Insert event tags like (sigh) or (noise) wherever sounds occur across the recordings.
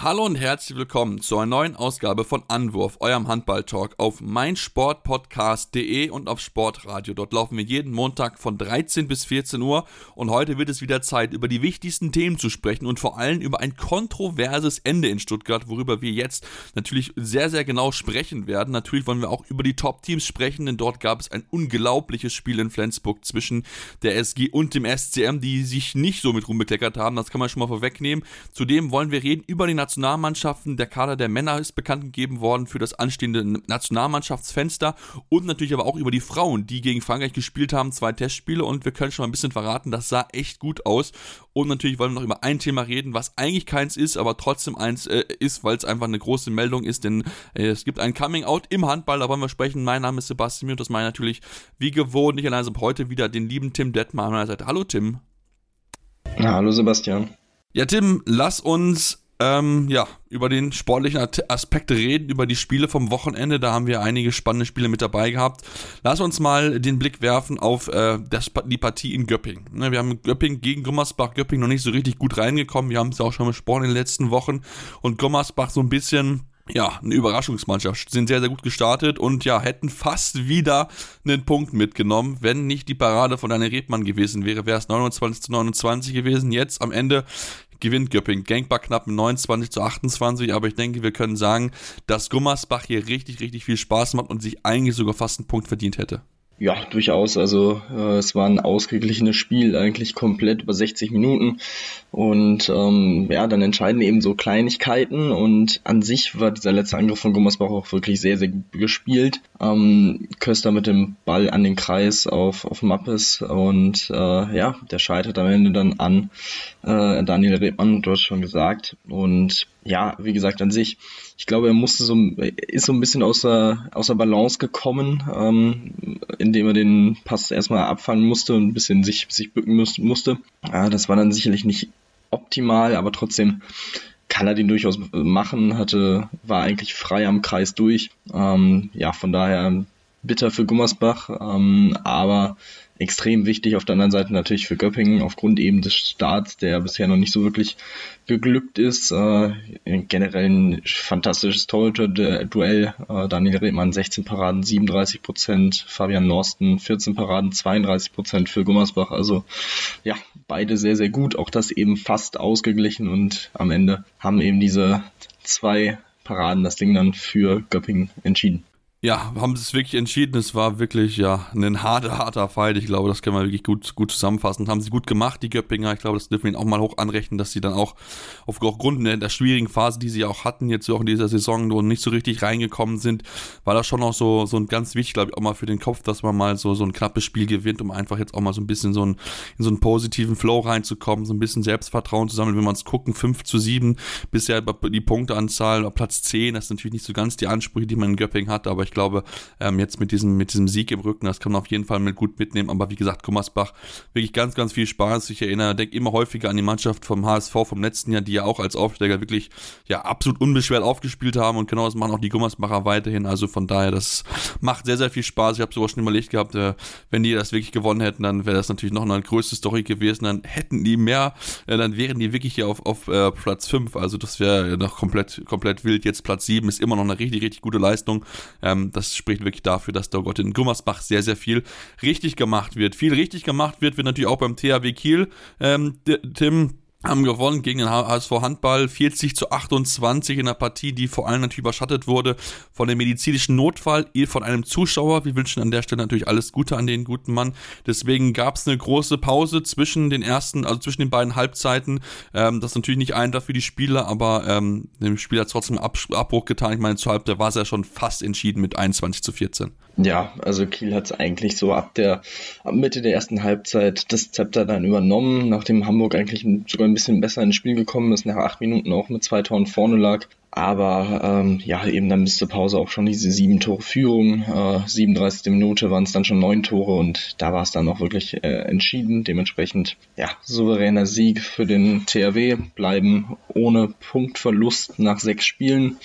Hallo und herzlich willkommen zu einer neuen Ausgabe von Anwurf, eurem Handball-Talk auf meinsportpodcast.de und auf Sportradio. Dort laufen wir jeden Montag von 13 bis 14 Uhr und heute wird es wieder Zeit, über die wichtigsten Themen zu sprechen und vor allem über ein kontroverses Ende in Stuttgart, worüber wir jetzt natürlich sehr, sehr genau sprechen werden. Natürlich wollen wir auch über die Top-Teams sprechen, denn dort gab es ein unglaubliches Spiel in Flensburg zwischen der SG und dem SCM, die sich nicht so mit Ruhm bekleckert haben. Das kann man schon mal vorwegnehmen. Zudem wollen wir reden über die Nationalmannschaften. Der Kader der Männer ist bekannt gegeben worden für das anstehende Nationalmannschaftsfenster und natürlich aber auch über die Frauen, die gegen Frankreich gespielt haben, zwei Testspiele und wir können schon mal ein bisschen verraten, das sah echt gut aus. Und natürlich wollen wir noch über ein Thema reden, was eigentlich keins ist, aber trotzdem eins äh, ist, weil es einfach eine große Meldung ist, denn äh, es gibt ein Coming Out im Handball, da wollen wir sprechen. Mein Name ist Sebastian und das meine natürlich wie gewohnt nicht allein, sondern heute wieder den lieben Tim Detmar an meiner Seite. Hallo Tim. Ja, hallo Sebastian. Ja, Tim, lass uns ähm, ja, über den sportlichen Aspekt reden, über die Spiele vom Wochenende. Da haben wir einige spannende Spiele mit dabei gehabt. Lass uns mal den Blick werfen auf äh, das, die Partie in Göpping. Ne, wir haben Göpping gegen Gummersbach, Göpping noch nicht so richtig gut reingekommen. Wir haben es ja auch schon besprochen in den letzten Wochen. Und Gummersbach so ein bisschen ja, eine Überraschungsmannschaft, sind sehr, sehr gut gestartet und ja, hätten fast wieder einen Punkt mitgenommen, wenn nicht die Parade von Daniel Rebmann gewesen wäre, wäre es 29 zu 29 gewesen. Jetzt am Ende gewinnt Göpping. Gangbar knapp mit 29 zu 28, aber ich denke, wir können sagen, dass Gummersbach hier richtig, richtig viel Spaß macht und sich eigentlich sogar fast einen Punkt verdient hätte. Ja, durchaus. Also äh, es war ein ausgeglichenes Spiel, eigentlich komplett über 60 Minuten. Und ähm, ja, dann entscheiden eben so Kleinigkeiten. Und an sich war dieser letzte Angriff von Gummersbach auch wirklich sehr, sehr gut gespielt. Ähm, Köster mit dem Ball an den Kreis auf, auf Mappes. Und äh, ja, der scheitert am Ende dann an äh, Daniel Rebmann, du hast schon gesagt. Und ja, wie gesagt, an sich, ich glaube, er musste so, ist so ein bisschen außer, außer Balance gekommen, ähm, indem er den Pass erstmal abfangen musste und ein bisschen sich, sich bücken musste. Ja, das war dann sicherlich nicht optimal, aber trotzdem kann er den durchaus machen, hatte, war eigentlich frei am Kreis durch. Ähm, ja, von daher bitter für Gummersbach, ähm, aber extrem wichtig. Auf der anderen Seite natürlich für Göppingen aufgrund eben des Starts, der bisher noch nicht so wirklich geglückt ist. Äh, generell ein fantastisches Torhüter-Duell. Äh, Daniel Redmann 16 Paraden, 37 Prozent. Fabian Norsten 14 Paraden, 32 Prozent für Gummersbach. Also ja, beide sehr, sehr gut. Auch das eben fast ausgeglichen und am Ende haben eben diese zwei Paraden das Ding dann für Göppingen entschieden ja, haben sie es wirklich entschieden. Es war wirklich ja ein harter, harter Fight. Ich glaube, das können wir wirklich gut, gut zusammenfassen. Haben sie gut gemacht, die Göppinger. Ich glaube, das dürfen wir ihnen auch mal hoch anrechnen, dass sie dann auch aufgrund der, der schwierigen Phase, die sie auch hatten, jetzt auch in dieser Saison, wo nicht so richtig reingekommen sind, war das schon auch so, so ein ganz wichtig, glaube ich, auch mal für den Kopf, dass man mal so, so ein knappes Spiel gewinnt, um einfach jetzt auch mal so ein bisschen so ein, in so einen positiven Flow reinzukommen, so ein bisschen Selbstvertrauen zu sammeln. Wenn wir uns gucken, 5 zu 7, bisher die Punkteanzahl, Platz 10, das ist natürlich nicht so ganz die Ansprüche, die man in Göpping hat, aber ich glaube, ähm, jetzt mit diesem, mit diesem Sieg im Rücken, das kann man auf jeden Fall mit gut mitnehmen. Aber wie gesagt, Gummersbach, wirklich ganz, ganz viel Spaß. Ich erinnere, denke immer häufiger an die Mannschaft vom HSV vom letzten Jahr, die ja auch als Aufsteiger wirklich ja absolut unbeschwert aufgespielt haben und genau das machen auch die Gummersbacher weiterhin. Also von daher, das macht sehr, sehr viel Spaß. Ich habe sogar schon überlegt gehabt, äh, wenn die das wirklich gewonnen hätten, dann wäre das natürlich noch eine größte Story gewesen. Dann hätten die mehr, äh, dann wären die wirklich hier auf, auf äh, Platz 5. Also das wäre noch komplett, komplett wild. Jetzt Platz 7 ist immer noch eine richtig, richtig gute Leistung. Ähm, das spricht wirklich dafür, dass da Gott in Gummersbach sehr, sehr viel richtig gemacht wird. Viel richtig gemacht wird, wird natürlich auch beim THW Kiel. Ähm, Tim, haben gewonnen gegen den HSV Handball 40 zu 28 in einer Partie, die vor allem natürlich überschattet wurde von dem medizinischen Notfall von einem Zuschauer. Wir wünschen an der Stelle natürlich alles Gute an den guten Mann. Deswegen gab es eine große Pause zwischen den ersten, also zwischen den beiden Halbzeiten. Ähm, das ist natürlich nicht einfach für die Spieler, aber ähm, dem Spieler hat trotzdem Ab Abbruch getan. Ich meine, zur Halbzeit war es ja schon fast entschieden mit 21 zu 14. Ja, also Kiel hat es eigentlich so ab der ab Mitte der ersten Halbzeit das Zepter dann übernommen, nachdem Hamburg eigentlich sogar ein bisschen besser ins Spiel gekommen ist, nach acht Minuten auch mit zwei Toren vorne lag. Aber ähm, ja, eben dann bis zur Pause auch schon diese sieben Tore Führung. Äh, 37. Minute waren es dann schon neun Tore und da war es dann auch wirklich äh, entschieden. Dementsprechend, ja, souveräner Sieg für den THW, bleiben ohne Punktverlust nach sechs Spielen.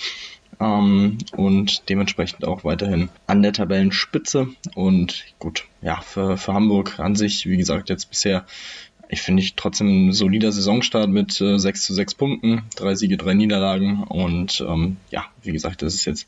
ähm, und dementsprechend auch weiterhin an der Tabellenspitze. Und gut, ja, für, für Hamburg an sich, wie gesagt, jetzt bisher ich finde ich trotzdem ein solider Saisonstart mit äh, 6 zu 6 Punkten, drei Siege, drei Niederlagen und ähm, ja, wie gesagt, das ist jetzt,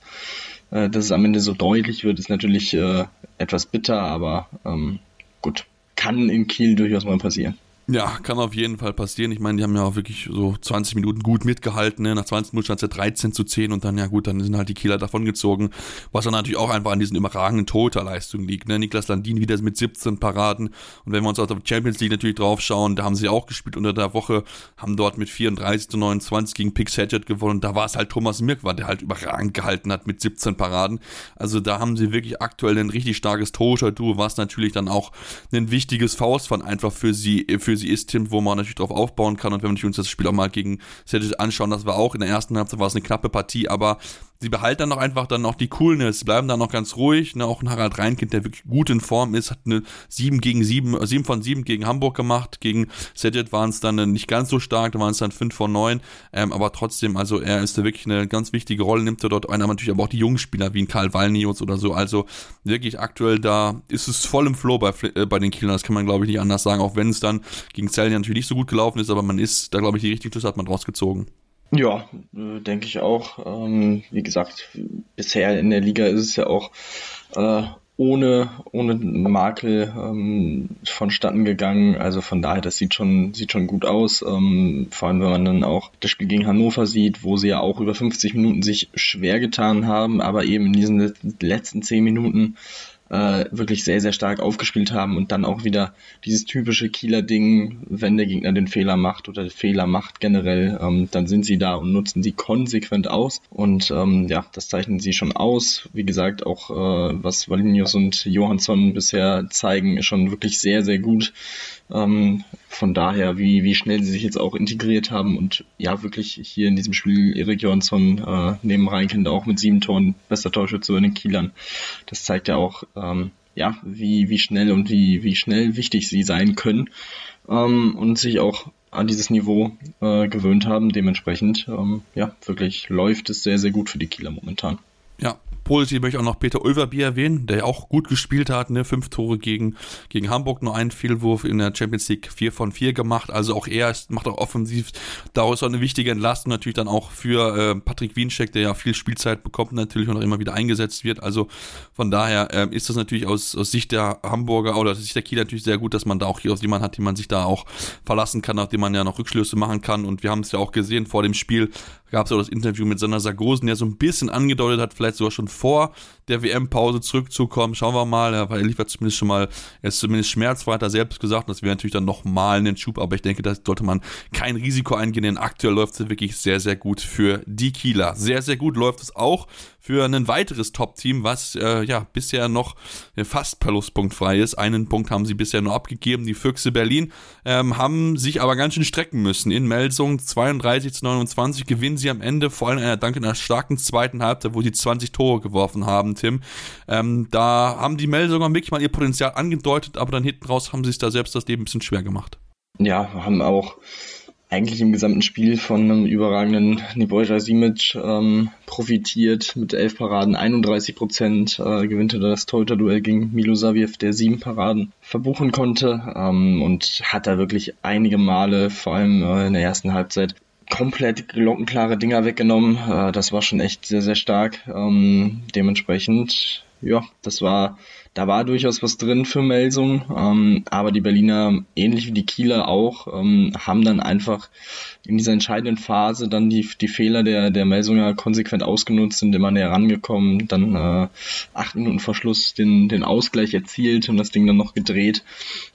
äh, dass es am Ende so deutlich wird, ist natürlich äh, etwas bitter, aber ähm, gut, kann in Kiel durchaus mal passieren. Ja, kann auf jeden Fall passieren. Ich meine, die haben ja auch wirklich so 20 Minuten gut mitgehalten. Ne? Nach 20 Minuten stand es ja 13 zu 10 und dann, ja gut, dann sind halt die Kieler davongezogen. Was dann natürlich auch einfach an diesen überragenden Torhüterleistungen liegt. Ne? Niklas Landin wieder mit 17 Paraden. Und wenn wir uns auf die Champions League natürlich drauf schauen, da haben sie auch gespielt unter der Woche, haben dort mit 34 zu 29 gegen Pix Hedgett gewonnen. Da war es halt Thomas Mirkwa, der halt überragend gehalten hat mit 17 Paraden. Also da haben sie wirklich aktuell ein richtig starkes Torhüter-Duo, was natürlich dann auch ein wichtiges Faustpfand einfach für sie, für für sie ist, Tim, wo man natürlich drauf aufbauen kann. Und wenn wir uns das Spiel auch mal gegen Celtic anschauen, das war auch in der ersten Halbzeit war es eine knappe Partie, aber sie behalten dann noch einfach dann noch die Coolness, bleiben dann noch ganz ruhig. Ne? Auch ein Harald Reinkind, der wirklich gut in Form ist, hat eine 7 gegen 7, 7 von 7 gegen Hamburg gemacht. Gegen Sedget waren es dann nicht ganz so stark, da waren es dann 5 von 9. Ähm, aber trotzdem, also er ist da wirklich eine ganz wichtige Rolle, nimmt er dort ein, aber natürlich aber auch die jungen Spieler wie ein Karl Walnius oder so. Also wirklich aktuell da ist es voll im Flow bei, äh, bei den Kielern, das kann man glaube ich nicht anders sagen, auch wenn es dann gegen Zellen natürlich nicht so gut gelaufen ist, aber man ist da glaube ich die richtigen Schlüsse hat man rausgezogen. Ja, äh, denke ich auch. Ähm, wie gesagt, bisher in der Liga ist es ja auch äh, ohne, ohne Makel ähm, vonstatten gegangen. Also von daher, das sieht schon, sieht schon gut aus. Ähm, vor allem, wenn man dann auch das Spiel gegen Hannover sieht, wo sie ja auch über 50 Minuten sich schwer getan haben, aber eben in diesen letzten 10 Minuten äh, wirklich sehr, sehr stark aufgespielt haben und dann auch wieder dieses typische Kieler Ding, wenn der Gegner den Fehler macht oder Fehler macht generell, ähm, dann sind sie da und nutzen sie konsequent aus und ähm, ja, das zeichnen sie schon aus. Wie gesagt, auch äh, was Valinius und Johansson bisher zeigen, ist schon wirklich sehr, sehr gut. Ähm, von daher, wie, wie schnell sie sich jetzt auch integriert haben und ja, wirklich hier in diesem Spiel Erik Jonsson äh, neben Reinkind auch mit sieben Toren bester Torschütze bei den Kielern. Das zeigt ja auch, ähm, ja, wie, wie schnell und wie, wie schnell wichtig sie sein können ähm, und sich auch an dieses Niveau äh, gewöhnt haben. Dementsprechend, ähm, ja, wirklich läuft es sehr, sehr gut für die Kieler momentan. Ja, positiv möchte ich auch noch Peter Ulverbier erwähnen, der ja auch gut gespielt hat, ne? Fünf Tore gegen, gegen Hamburg, nur einen Fehlwurf in der Champions League 4 von 4 gemacht. Also auch er macht auch offensiv daraus auch eine wichtige Entlastung natürlich dann auch für äh, Patrick Wienscheck, der ja viel Spielzeit bekommt natürlich und auch immer wieder eingesetzt wird. Also von daher äh, ist das natürlich aus, aus Sicht der Hamburger oder aus Sicht der Kieler natürlich sehr gut, dass man da auch hier aus jemanden hat, den man sich da auch verlassen kann, nachdem man ja noch Rückschlüsse machen kann. Und wir haben es ja auch gesehen vor dem Spiel, gab es auch das Interview mit Sander Sargosen, der so ein bisschen angedeutet hat, vielleicht sogar schon vor der WM-Pause zurückzukommen. Schauen wir mal, er liefert zumindest schon mal, er ist zumindest schmerzfrei, hat er selbst gesagt, das wäre natürlich dann nochmal einen Schub, aber ich denke, da sollte man kein Risiko eingehen, denn aktuell läuft es wirklich sehr, sehr gut für die Kieler. Sehr, sehr gut läuft es auch für ein weiteres Top-Team, was äh, ja bisher noch fast verlustpunktfrei ist. Einen Punkt haben sie bisher nur abgegeben. Die Füchse Berlin ähm, haben sich aber ganz schön strecken müssen. In Melsung 32 zu 29 gewinnen sie am Ende, vor allem einer Dank in einer starken zweiten Halbzeit, wo sie 20 Tore geworfen haben, Tim. Ähm, da haben die Melsunger wirklich mal ihr Potenzial angedeutet, aber dann hinten raus haben sie sich da selbst das Leben ein bisschen schwer gemacht. Ja, haben auch eigentlich im gesamten Spiel von einem überragenden Nebojsa Simic ähm, profitiert. Mit elf Paraden 31 Prozent äh, gewinnte das Torhüter-Duell gegen Milo Saviev, der sieben Paraden verbuchen konnte ähm, und hat da wirklich einige Male, vor allem äh, in der ersten Halbzeit, komplett glockenklare Dinger weggenommen. Äh, das war schon echt sehr, sehr stark. Ähm, dementsprechend, ja, das war da war durchaus was drin für Melsung, ähm, aber die Berliner, ähnlich wie die Kieler auch, ähm, haben dann einfach in dieser entscheidenden Phase dann die, die Fehler der, der Melsunger konsequent ausgenutzt, sind immer näher rangekommen, dann äh, acht Minuten vor Schluss den, den Ausgleich erzielt und das Ding dann noch gedreht.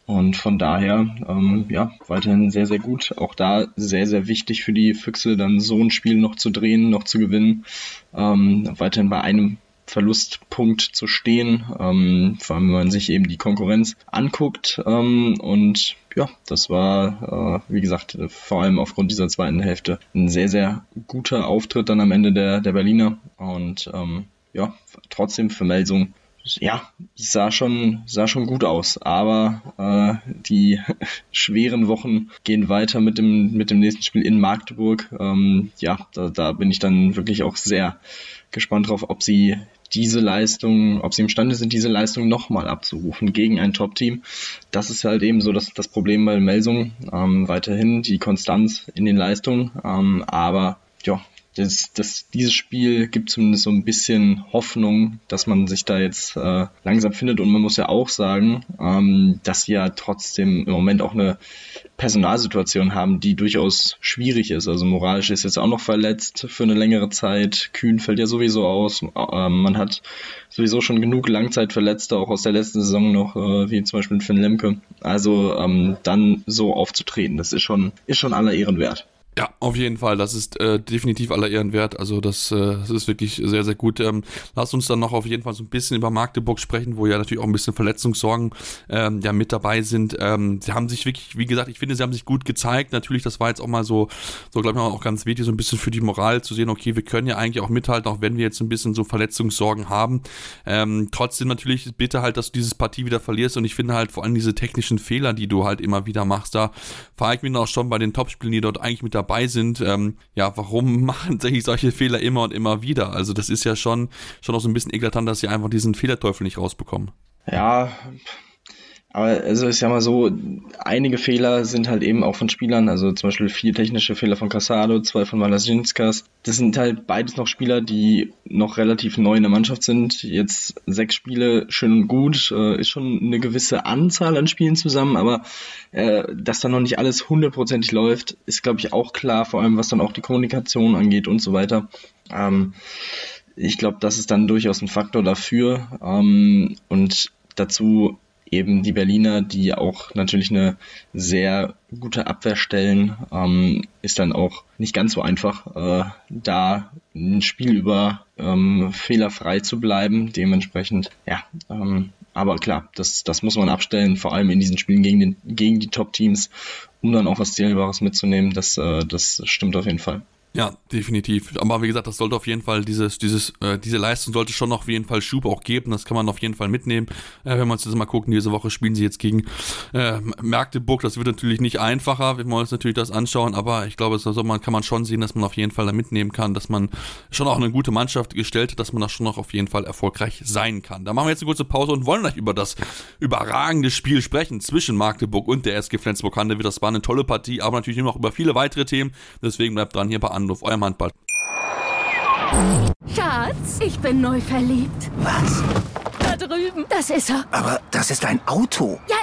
Und von daher, ähm, ja, weiterhin sehr, sehr gut. Auch da sehr, sehr wichtig für die Füchse, dann so ein Spiel noch zu drehen, noch zu gewinnen. Ähm, weiterhin bei einem Verlustpunkt zu stehen, ähm, vor allem wenn man sich eben die Konkurrenz anguckt. Ähm, und ja, das war, äh, wie gesagt, vor allem aufgrund dieser zweiten Hälfte ein sehr, sehr guter Auftritt dann am Ende der, der Berliner. Und ähm, ja, trotzdem für Melsung ja, sah schon, sah schon gut aus. Aber äh, die (laughs) schweren Wochen gehen weiter mit dem, mit dem nächsten Spiel in Magdeburg. Ähm, ja, da, da bin ich dann wirklich auch sehr gespannt drauf, ob sie diese Leistung, ob sie imstande sind, diese Leistung nochmal abzurufen gegen ein Top-Team. Das ist halt eben so das, das Problem bei Melsung. Ähm, weiterhin die Konstanz in den Leistungen. Ähm, aber ja, das, das, dieses Spiel gibt zumindest so ein bisschen Hoffnung, dass man sich da jetzt äh, langsam findet. Und man muss ja auch sagen, ähm, dass sie ja trotzdem im Moment auch eine Personalsituation haben, die durchaus schwierig ist. Also moralisch ist jetzt auch noch verletzt für eine längere Zeit. Kühn fällt ja sowieso aus. Ähm, man hat sowieso schon genug Langzeitverletzte, auch aus der letzten Saison noch, äh, wie zum Beispiel Finn Lemke. Also ähm, dann so aufzutreten, das ist schon, ist schon aller Ehren wert. Ja, auf jeden Fall. Das ist äh, definitiv aller Ehren wert. Also das, äh, das ist wirklich sehr, sehr gut. Ähm, lasst uns dann noch auf jeden Fall so ein bisschen über Magdeburg sprechen, wo ja natürlich auch ein bisschen Verletzungssorgen ähm, ja mit dabei sind. Ähm, sie haben sich wirklich, wie gesagt, ich finde, sie haben sich gut gezeigt. Natürlich, das war jetzt auch mal so, so glaube ich auch ganz wichtig, so ein bisschen für die Moral zu sehen, okay, wir können ja eigentlich auch mithalten, auch wenn wir jetzt ein bisschen so Verletzungssorgen haben. Ähm, trotzdem natürlich bitte halt, dass du dieses Partie wieder verlierst und ich finde halt vor allem diese technischen Fehler, die du halt immer wieder machst, da fahre ich mich auch schon bei den Topspielen, die dort eigentlich mit dabei dabei sind, ähm, ja, warum (laughs) machen sich solche Fehler immer und immer wieder? Also das ist ja schon, schon auch so ein bisschen eklatant, dass sie einfach diesen Fehlerteufel nicht rausbekommen. Ja, aber also ist ja mal so, einige Fehler sind halt eben auch von Spielern, also zum Beispiel vier technische Fehler von Casado, zwei von Malasinskas. Das sind halt beides noch Spieler, die noch relativ neu in der Mannschaft sind. Jetzt sechs Spiele, schön und gut, äh, ist schon eine gewisse Anzahl an Spielen zusammen, aber äh, dass da noch nicht alles hundertprozentig läuft, ist glaube ich auch klar, vor allem was dann auch die Kommunikation angeht und so weiter. Ähm, ich glaube, das ist dann durchaus ein Faktor dafür. Ähm, und dazu eben die Berliner, die auch natürlich eine sehr gute Abwehr stellen, ähm, ist dann auch nicht ganz so einfach, äh, da ein Spiel über ähm, fehlerfrei zu bleiben. Dementsprechend, ja, ähm, aber klar, das, das muss man abstellen, vor allem in diesen Spielen gegen, den, gegen die Top-Teams, um dann auch was Zählbares mitzunehmen. Das, äh, das stimmt auf jeden Fall. Ja, definitiv. Aber wie gesagt, das sollte auf jeden Fall dieses, dieses, äh, diese Leistung sollte schon auf jeden Fall Schub auch geben. Das kann man auf jeden Fall mitnehmen. Äh, wenn wir uns das mal gucken, diese Woche spielen sie jetzt gegen äh, Magdeburg. Das wird natürlich nicht einfacher, wenn wir uns natürlich das anschauen. Aber ich glaube, das man, kann man schon sehen, dass man auf jeden Fall da mitnehmen kann, dass man schon auch eine gute Mannschaft gestellt hat, dass man da schon noch auf jeden Fall erfolgreich sein kann. Da machen wir jetzt eine kurze Pause und wollen gleich über das überragende Spiel sprechen zwischen Magdeburg und der SG Flensburg-Handewitt. Das war eine tolle Partie, aber natürlich noch über viele weitere Themen. Deswegen bleibt dran hier bei Anruf, eurem Handball. Schatz, ich bin neu verliebt. Was? Da drüben. Das ist er. Aber das ist ein Auto. Ja,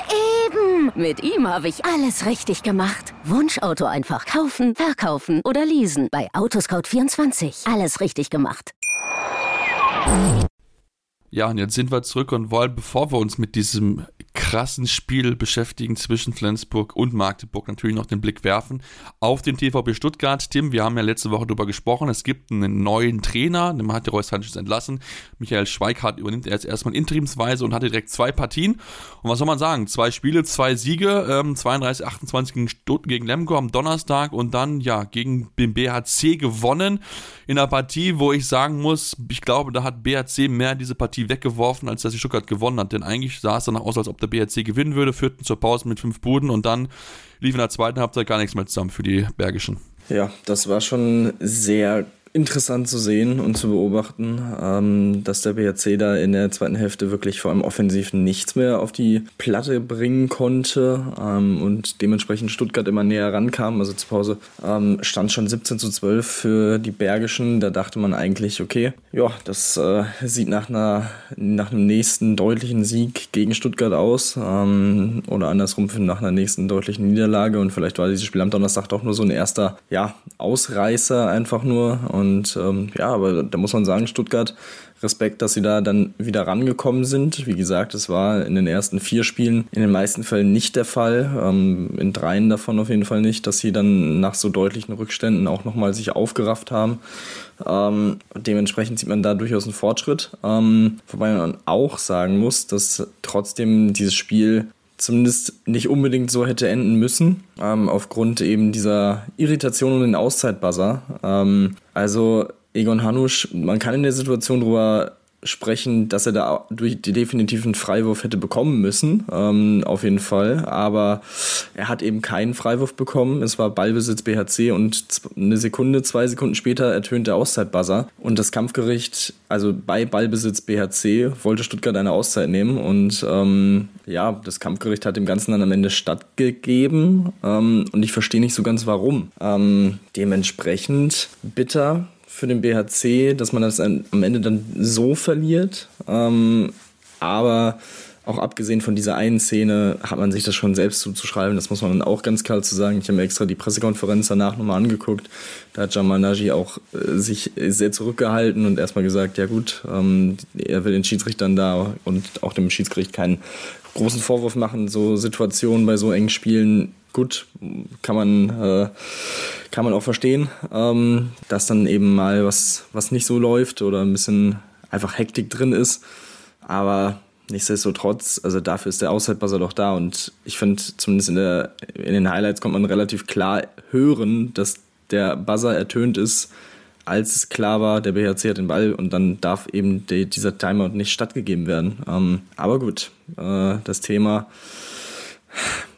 eben. Mit ihm habe ich alles richtig gemacht. Wunschauto einfach kaufen, verkaufen oder leasen. Bei Autoscout24. Alles richtig gemacht. Ja, und jetzt sind wir zurück und wollen, bevor wir uns mit diesem krassen Spiel beschäftigen zwischen Flensburg und Magdeburg, natürlich noch den Blick werfen auf den TVB Stuttgart. Tim, wir haben ja letzte Woche darüber gesprochen, es gibt einen neuen Trainer, den hat der Reus Sanchez entlassen. Michael Schweikart übernimmt er jetzt erstmal interimsweise und hatte direkt zwei Partien. Und was soll man sagen? Zwei Spiele, zwei Siege, ähm, 32, 28 gegen, Stutt gegen Lemgo am Donnerstag und dann, ja, gegen den BHC gewonnen in einer Partie, wo ich sagen muss, ich glaube, da hat BHC mehr diese Partie weggeworfen, als dass die Stuttgart gewonnen hat. Denn eigentlich sah es danach aus, als ob der BHC gewinnen würde, führten zur Pause mit fünf Buden und dann lief in der zweiten Halbzeit gar nichts mehr zusammen für die Bergischen. Ja, das war schon sehr interessant zu sehen und zu beobachten, ähm, dass der BRC da in der zweiten Hälfte wirklich vor allem offensiv nichts mehr auf die Platte bringen konnte ähm, und dementsprechend Stuttgart immer näher rankam. Also zur Pause ähm, stand schon 17 zu 12 für die Bergischen. Da dachte man eigentlich, okay, ja, das äh, sieht nach, einer, nach einem nächsten deutlichen Sieg gegen Stuttgart aus ähm, oder andersrum nach einer nächsten deutlichen Niederlage und vielleicht war dieses Spiel am Donnerstag doch nur so ein erster, ja, Ausreißer einfach nur und ähm, ja, aber da muss man sagen, Stuttgart, Respekt, dass sie da dann wieder rangekommen sind. Wie gesagt, es war in den ersten vier Spielen in den meisten Fällen nicht der Fall, ähm, in dreien davon auf jeden Fall nicht, dass sie dann nach so deutlichen Rückständen auch nochmal sich aufgerafft haben. Ähm, dementsprechend sieht man da durchaus einen Fortschritt. Ähm, wobei man auch sagen muss, dass trotzdem dieses Spiel zumindest nicht unbedingt so hätte enden müssen, ähm, aufgrund eben dieser Irritation um den Auszeitbuzzer. Ähm, also Egon Hanusch, man kann in der Situation drüber sprechen, dass er da durch die definitiven Freiwurf hätte bekommen müssen, ähm, auf jeden Fall. Aber er hat eben keinen Freiwurf bekommen. Es war Ballbesitz BHC und eine Sekunde, zwei Sekunden später ertönt der Auszeitbuzzer. Und das Kampfgericht, also bei Ballbesitz BHC, wollte Stuttgart eine Auszeit nehmen. Und ähm, ja, das Kampfgericht hat dem Ganzen dann am Ende stattgegeben. Ähm, und ich verstehe nicht so ganz warum. Ähm, dementsprechend bitter für den BHC, dass man das am Ende dann so verliert. Ähm, aber auch abgesehen von dieser einen Szene hat man sich das schon selbst zuzuschreiben. Das muss man auch ganz klar zu sagen. Ich habe mir extra die Pressekonferenz danach nochmal angeguckt. Da hat Jamal Naji auch äh, sich sehr zurückgehalten und erstmal gesagt, ja gut, ähm, er will den Schiedsrichtern da und auch dem Schiedsgericht keinen großen Vorwurf machen. So Situationen bei so engen Spielen gut, kann man, äh, kann man auch verstehen, ähm, dass dann eben mal was, was nicht so läuft oder ein bisschen einfach Hektik drin ist. Aber nichtsdestotrotz, also dafür ist der Aushaltbuzzer doch da und ich finde, zumindest in, der, in den Highlights kommt man relativ klar hören, dass der Buzzer ertönt ist, als es klar war, der BHC hat den Ball und dann darf eben die, dieser Timeout nicht stattgegeben werden. Ähm, aber gut, äh, das Thema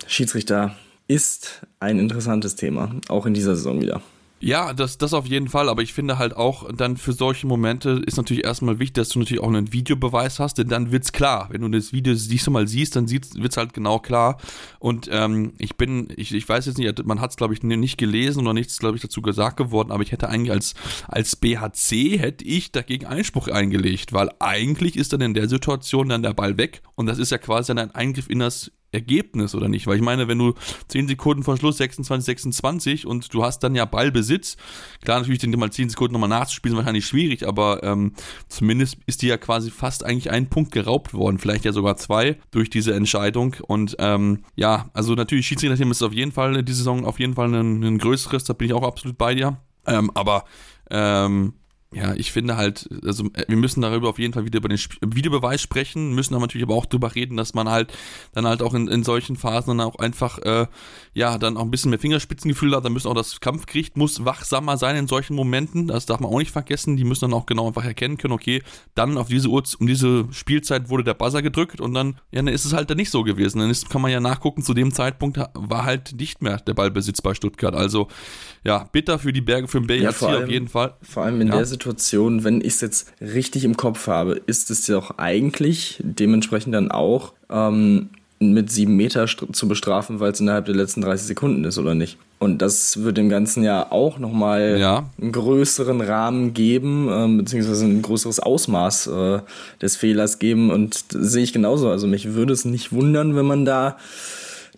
Schiedsrichter ist ein interessantes Thema, auch in dieser Saison wieder. Ja, das, das auf jeden Fall, aber ich finde halt auch, dann für solche Momente ist natürlich erstmal wichtig, dass du natürlich auch einen Videobeweis hast, denn dann wird's klar. Wenn du das Video siehst mal siehst, dann wird's halt genau klar. Und ähm, ich bin, ich, ich weiß jetzt nicht, man hat's glaube ich nicht gelesen oder nichts, glaube ich, dazu gesagt geworden, aber ich hätte eigentlich als, als BHC hätte ich dagegen Einspruch eingelegt, weil eigentlich ist dann in der Situation dann der Ball weg und das ist ja quasi dann ein Eingriff in das Ergebnis oder nicht? Weil ich meine, wenn du 10 Sekunden vor Schluss 26, 26 und du hast dann ja Ballbesitz, klar natürlich den mal 10 Sekunden nochmal nachzuspielen, ist wahrscheinlich schwierig, aber ähm, zumindest ist dir ja quasi fast eigentlich ein Punkt geraubt worden, vielleicht ja sogar zwei durch diese Entscheidung und ähm, ja, also natürlich Schiedsrichterteam ist auf jeden Fall diese Saison auf jeden Fall ein, ein größeres, da bin ich auch absolut bei dir, ähm, aber ähm, ja, ich finde halt, also äh, wir müssen darüber auf jeden Fall wieder über den Videobeweis sprechen, müssen aber natürlich aber auch darüber reden, dass man halt dann halt auch in, in solchen Phasen dann auch einfach, äh, ja, dann auch ein bisschen mehr Fingerspitzengefühl hat, dann müssen auch das Kampfgericht muss wachsamer sein in solchen Momenten, das darf man auch nicht vergessen, die müssen dann auch genau einfach erkennen können, okay, dann auf diese Uhr, um diese Spielzeit wurde der Buzzer gedrückt und dann, ja, dann ist es halt dann nicht so gewesen, dann ist, kann man ja nachgucken, zu dem Zeitpunkt war halt nicht mehr der Ballbesitz bei Stuttgart, also, ja, bitter für die Berge, für den Berg ja, auf jeden Fall. Vor allem in ja. der Situation Situation, wenn ich es jetzt richtig im Kopf habe, ist es ja auch eigentlich dementsprechend dann auch ähm, mit sieben Meter zu bestrafen, weil es innerhalb der letzten 30 Sekunden ist, oder nicht? Und das wird dem Ganzen ja auch nochmal ja. einen größeren Rahmen geben, äh, beziehungsweise ein größeres Ausmaß äh, des Fehlers geben. Und sehe ich genauso. Also mich würde es nicht wundern, wenn man da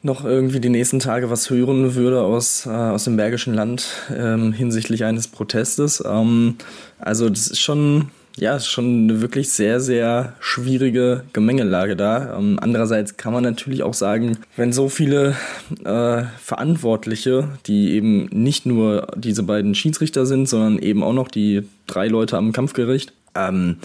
noch irgendwie die nächsten Tage was hören würde aus, äh, aus dem Bergischen Land ähm, hinsichtlich eines Protestes. Ähm, also das ist schon, ja, schon eine wirklich sehr, sehr schwierige Gemengelage da. Ähm, andererseits kann man natürlich auch sagen, wenn so viele äh, Verantwortliche, die eben nicht nur diese beiden Schiedsrichter sind, sondern eben auch noch die drei Leute am Kampfgericht, ähm,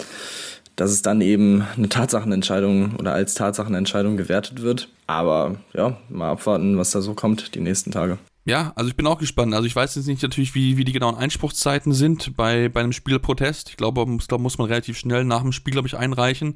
dass es dann eben eine Tatsachenentscheidung oder als Tatsachenentscheidung gewertet wird. Aber ja, mal abwarten, was da so kommt die nächsten Tage. Ja, also ich bin auch gespannt. Also ich weiß jetzt nicht natürlich, wie, wie die genauen Einspruchszeiten sind bei, bei einem Spielprotest. Ich glaube, muss, glaub, muss man relativ schnell nach dem Spiel, glaube ich, einreichen,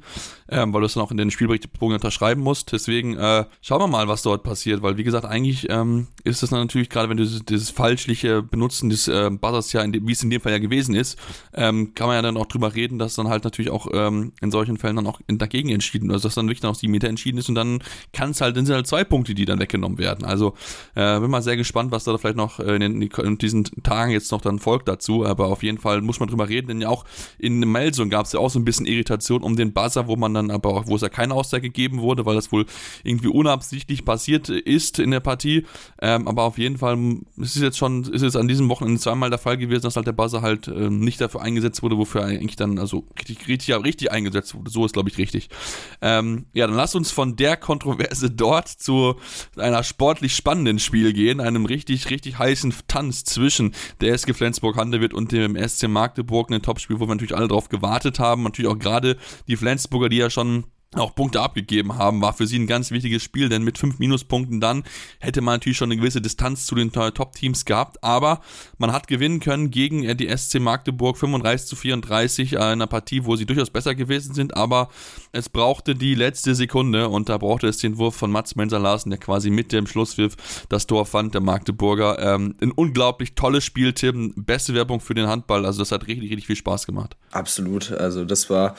ähm, weil du es dann auch in den Spielberichtsbogen unterschreiben musst. Deswegen äh, schauen wir mal, was dort passiert, weil wie gesagt, eigentlich ähm, ist es natürlich, gerade wenn du dieses, dieses falschliche Benutzen des äh, Buzzers ja, wie es in dem Fall ja gewesen ist, ähm, kann man ja dann auch drüber reden, dass dann halt natürlich auch ähm, in solchen Fällen dann auch dagegen entschieden, also dass dann wirklich noch sieben Meter entschieden ist und dann kann es halt, dann sind halt zwei Punkte, die dann weggenommen werden. Also äh, bin mal sehr gespannt, gespannt, was da vielleicht noch äh, in, in, diesen Tagen jetzt noch dann folgt dazu. Aber auf jeden Fall muss man drüber reden, denn ja auch in Melsung gab es ja auch so ein bisschen Irritation um den Buzzer, wo man dann aber auch, wo es ja keine Aussage gegeben wurde, weil das wohl irgendwie unabsichtlich passiert ist in der Partie. Ähm, aber auf jeden Fall ist es jetzt schon, ist es an diesem Wochenende zweimal der Fall gewesen, dass halt der Buzzer halt ähm, nicht dafür eingesetzt wurde, wofür eigentlich dann also richtig, richtig, richtig eingesetzt wurde. So ist, glaube ich, richtig. Ähm, ja, dann lass uns von der Kontroverse (laughs) dort zu einer sportlich spannenden Spiel gehen, einem richtig, richtig heißen Tanz zwischen der SG Flensburg-Handewitt und dem SC Magdeburg. Ein Topspiel, wo wir natürlich alle drauf gewartet haben. Natürlich auch gerade die Flensburger, die ja schon auch Punkte abgegeben haben, war für sie ein ganz wichtiges Spiel, denn mit fünf Minuspunkten dann hätte man natürlich schon eine gewisse Distanz zu den Top-Teams gehabt, aber man hat gewinnen können gegen die SC Magdeburg 35 zu 34, äh, in einer Partie, wo sie durchaus besser gewesen sind, aber es brauchte die letzte Sekunde und da brauchte es den Wurf von Mats Menser-Larsen, der quasi mit dem Schlusspfiff das Tor fand, der Magdeburger. Ähm, ein unglaublich tolles Spiel, Tim, beste Werbung für den Handball, also das hat richtig, richtig viel Spaß gemacht. Absolut, also das war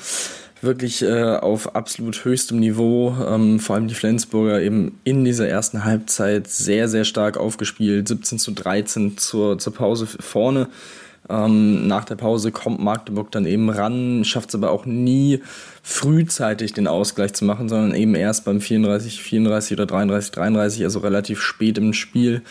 wirklich äh, auf absolut höchstem Niveau. Ähm, vor allem die Flensburger eben in dieser ersten Halbzeit sehr, sehr stark aufgespielt. 17 zu 13 zur, zur Pause vorne. Ähm, nach der Pause kommt Magdeburg dann eben ran, schafft es aber auch nie frühzeitig den Ausgleich zu machen, sondern eben erst beim 34, 34 oder 33, 33, also relativ spät im Spiel.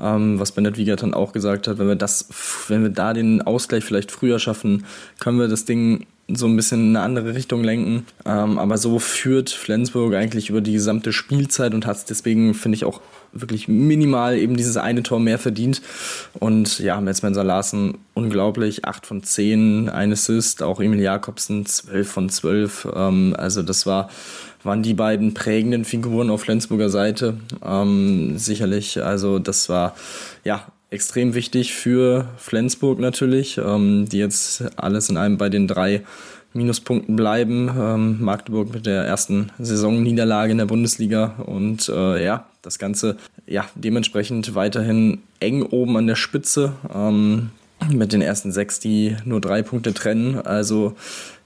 Ähm, was Bennett Wiegert dann auch gesagt hat, wenn wir das, wenn wir da den Ausgleich vielleicht früher schaffen, können wir das Ding so ein bisschen in eine andere Richtung lenken. Ähm, aber so führt Flensburg eigentlich über die gesamte Spielzeit und hat es deswegen, finde ich, auch wirklich minimal eben dieses eine Tor mehr verdient. Und ja, Metzmenser Larsen unglaublich, 8 von 10, ein Assist, auch Emil Jakobsen 12 von 12. Ähm, also das war waren die beiden prägenden Figuren auf Flensburger Seite. Ähm, sicherlich, also das war ja extrem wichtig für Flensburg natürlich, ähm, die jetzt alles in einem bei den drei Minuspunkten bleiben. Ähm, Magdeburg mit der ersten Saisonniederlage in der Bundesliga und äh, ja, das Ganze ja dementsprechend weiterhin eng oben an der Spitze. Ähm, mit den ersten sechs, die nur drei Punkte trennen. Also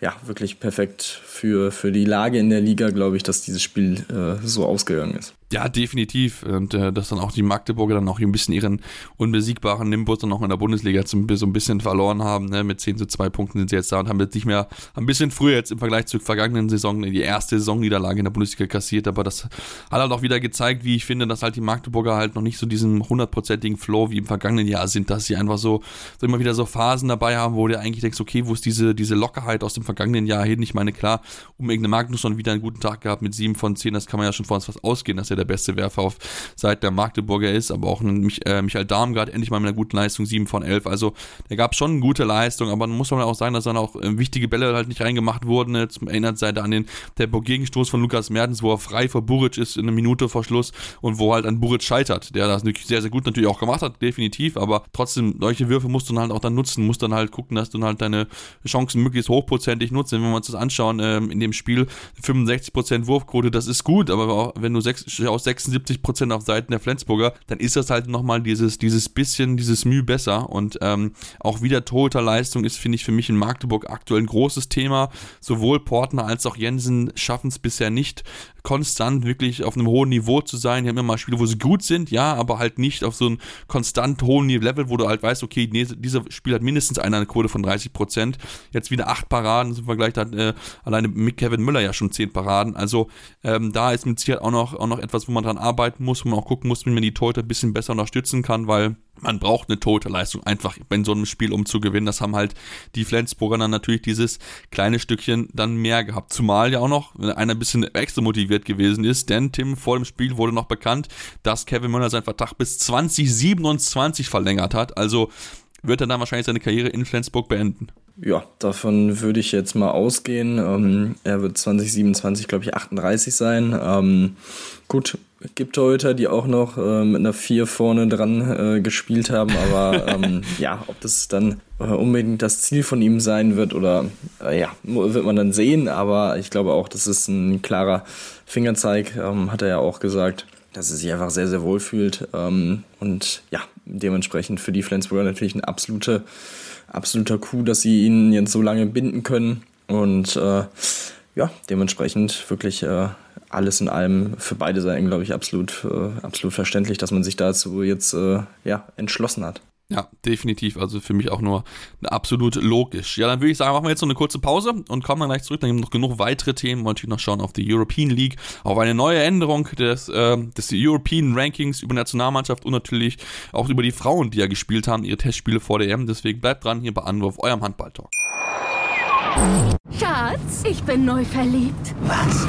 ja, wirklich perfekt für, für die Lage in der Liga, glaube ich, dass dieses Spiel äh, so ausgegangen ist. Ja, definitiv. Und äh, dass dann auch die Magdeburger dann auch ein bisschen ihren unbesiegbaren Nimbus dann auch in der Bundesliga so ein bisschen verloren haben. Ne? Mit 10 zu 2 Punkten sind sie jetzt da und haben jetzt nicht mehr ein bisschen früher jetzt im Vergleich zur vergangenen Saison die erste Saisonniederlage in der Bundesliga kassiert. Aber das hat halt auch wieder gezeigt, wie ich finde, dass halt die Magdeburger halt noch nicht so diesen hundertprozentigen Flow wie im vergangenen Jahr sind, dass sie einfach so, so immer wieder so Phasen dabei haben, wo du eigentlich denkst, okay, wo ist diese, diese Lockerheit aus dem vergangenen Jahr hin? Ich meine, klar, um irgendeine Magnusson wieder einen guten Tag gehabt mit 7 von 10, das kann man ja schon vor uns was ausgehen, dass er der beste Werfer auf Seiten der Magdeburger ist, aber auch Mich äh, Michael Darmgard endlich mal mit einer guten Leistung, 7 von 11. Also da gab es schon eine gute Leistung, aber muss man auch sagen, dass dann auch äh, wichtige Bälle halt nicht reingemacht wurden. Jetzt erinnert sich an den Tempo-Gegenstoß von Lukas Mertens, wo er frei vor Buric ist in einer Minute vor Schluss und wo halt an Buric scheitert, der das sehr, sehr gut natürlich auch gemacht hat, definitiv, aber trotzdem, solche Würfe musst du dann halt auch dann nutzen, musst dann halt gucken, dass du dann halt deine Chancen möglichst hochprozentig nutzt. Wenn wir uns das anschauen, ähm, in dem Spiel 65% Wurfquote, das ist gut, aber wenn du 6, aus 76% auf Seiten der Flensburger, dann ist das halt nochmal dieses, dieses bisschen, dieses Mühe besser und ähm, auch wieder Torhüterleistung ist, finde ich, für mich in Magdeburg aktuell ein großes Thema. Sowohl Portner als auch Jensen schaffen es bisher nicht, konstant wirklich auf einem hohen Niveau zu sein. Die haben immer mal Spiele, wo sie gut sind, ja, aber halt nicht auf so einem konstant hohen Level, wo du halt weißt, okay, nee, dieser Spiel hat mindestens eine Quote von 30 Prozent. Jetzt wieder acht Paraden, im Vergleich hat äh, alleine mit Kevin Müller ja schon zehn Paraden. Also ähm, da ist mit Sicherheit auch noch, auch noch etwas, wo man dran arbeiten muss, wo man auch gucken muss, wie man die Torhüter ein bisschen besser unterstützen kann, weil man braucht eine tote Leistung einfach bei so einem Spiel, um zu gewinnen. Das haben halt die Flensburger dann natürlich dieses kleine Stückchen dann mehr gehabt. Zumal ja auch noch einer ein bisschen extra motiviert gewesen ist, denn Tim, vor dem Spiel wurde noch bekannt, dass Kevin Müller seinen Vertrag bis 2027 verlängert hat. Also wird er dann wahrscheinlich seine Karriere in Flensburg beenden. Ja, davon würde ich jetzt mal ausgehen. Ähm, er wird 2027, glaube ich, 38 sein. Ähm, gut, gibt Torhüter, die auch noch äh, mit einer 4 vorne dran äh, gespielt haben, aber (laughs) ähm, ja, ob das dann äh, unbedingt das Ziel von ihm sein wird oder äh, ja, wird man dann sehen, aber ich glaube auch, das ist ein klarer Fingerzeig, ähm, hat er ja auch gesagt, dass er sich einfach sehr, sehr wohl fühlt ähm, und ja, dementsprechend für die Flensburger natürlich ein absolute, absoluter Coup, dass sie ihn jetzt so lange binden können und äh, ja, dementsprechend wirklich äh, alles in allem für beide Seiten, glaube ich, absolut, äh, absolut verständlich, dass man sich dazu jetzt äh, ja, entschlossen hat. Ja, definitiv. Also für mich auch nur absolut logisch. Ja, dann würde ich sagen, machen wir jetzt noch eine kurze Pause und kommen dann gleich zurück. Dann gibt es noch genug weitere Themen. Wollen natürlich noch schauen auf die European League, auf eine neue Änderung des, äh, des European Rankings über Nationalmannschaft und natürlich auch über die Frauen, die ja gespielt haben, ihre Testspiele vor der EM. Deswegen bleibt dran hier bei Anwurf, eurem Handballtalk. Schatz, ich bin neu verliebt. Was?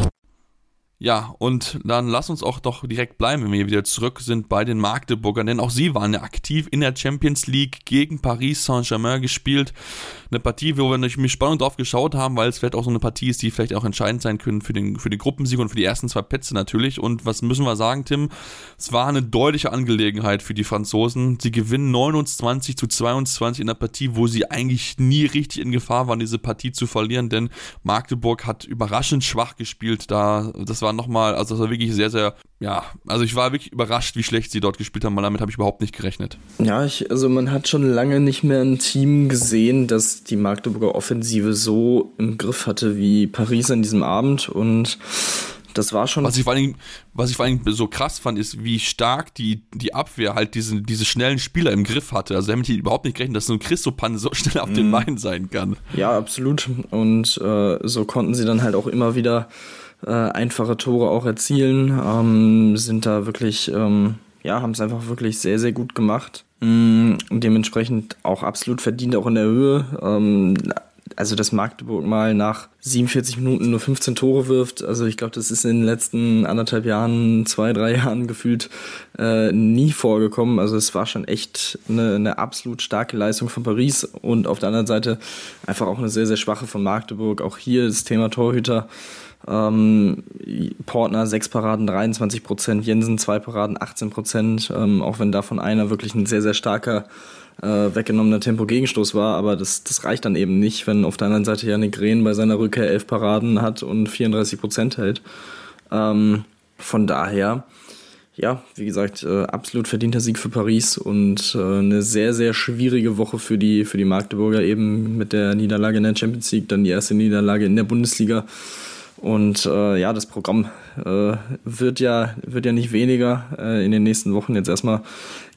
Ja, und dann lass uns auch doch direkt bleiben, wenn wir wieder zurück sind bei den Magdeburgern, denn auch sie waren ja aktiv in der Champions League gegen Paris Saint-Germain gespielt. Eine Partie, wo wir natürlich mit Spannung drauf geschaut haben, weil es vielleicht auch so eine Partie ist, die vielleicht auch entscheidend sein können für den, für den Gruppensieg und für die ersten zwei Plätze natürlich. Und was müssen wir sagen, Tim? Es war eine deutliche Angelegenheit für die Franzosen. Sie gewinnen 29 zu 22 in einer Partie, wo sie eigentlich nie richtig in Gefahr waren, diese Partie zu verlieren, denn Magdeburg hat überraschend schwach gespielt. Da, das war war nochmal, also das war wirklich sehr, sehr, ja, also ich war wirklich überrascht, wie schlecht sie dort gespielt haben, weil damit habe ich überhaupt nicht gerechnet. Ja, ich, also man hat schon lange nicht mehr ein Team gesehen, das die Magdeburger Offensive so im Griff hatte wie Paris an diesem Abend und das war schon. Was ich vor allem, was ich vor allem so krass fand, ist, wie stark die, die Abwehr halt diese, diese schnellen Spieler im Griff hatte. Also damit ich überhaupt nicht gerechnet, dass so ein Christopan so (laughs) schnell auf mm. den mhm. Beinen sein kann. Ja, absolut. Und äh, so konnten sie dann halt auch immer wieder äh, einfache Tore auch erzielen. Ähm, sind da wirklich, ähm, ja, haben es einfach wirklich sehr, sehr gut gemacht. Ähm, dementsprechend auch absolut verdient, auch in der Höhe. Ähm, also, dass Magdeburg mal nach 47 Minuten nur 15 Tore wirft, also ich glaube, das ist in den letzten anderthalb Jahren, zwei, drei Jahren gefühlt äh, nie vorgekommen. Also es war schon echt eine, eine absolut starke Leistung von Paris und auf der anderen Seite einfach auch eine sehr, sehr schwache von Magdeburg. Auch hier das Thema Torhüter. Ähm, Portner 6 Paraden 23 Prozent, Jensen 2 Paraden 18 Prozent, ähm, auch wenn davon einer wirklich ein sehr, sehr starker äh, weggenommener Tempo-Gegenstoß war, aber das, das reicht dann eben nicht, wenn auf der anderen Seite Janik Rehn bei seiner Rückkehr 11 Paraden hat und 34 Prozent hält. Ähm, von daher, ja, wie gesagt, äh, absolut verdienter Sieg für Paris und äh, eine sehr, sehr schwierige Woche für die, für die Magdeburger, eben mit der Niederlage in der Champions League, dann die erste Niederlage in der Bundesliga. Und äh, ja, das Programm äh, wird, ja, wird ja nicht weniger äh, in den nächsten Wochen. Jetzt erstmal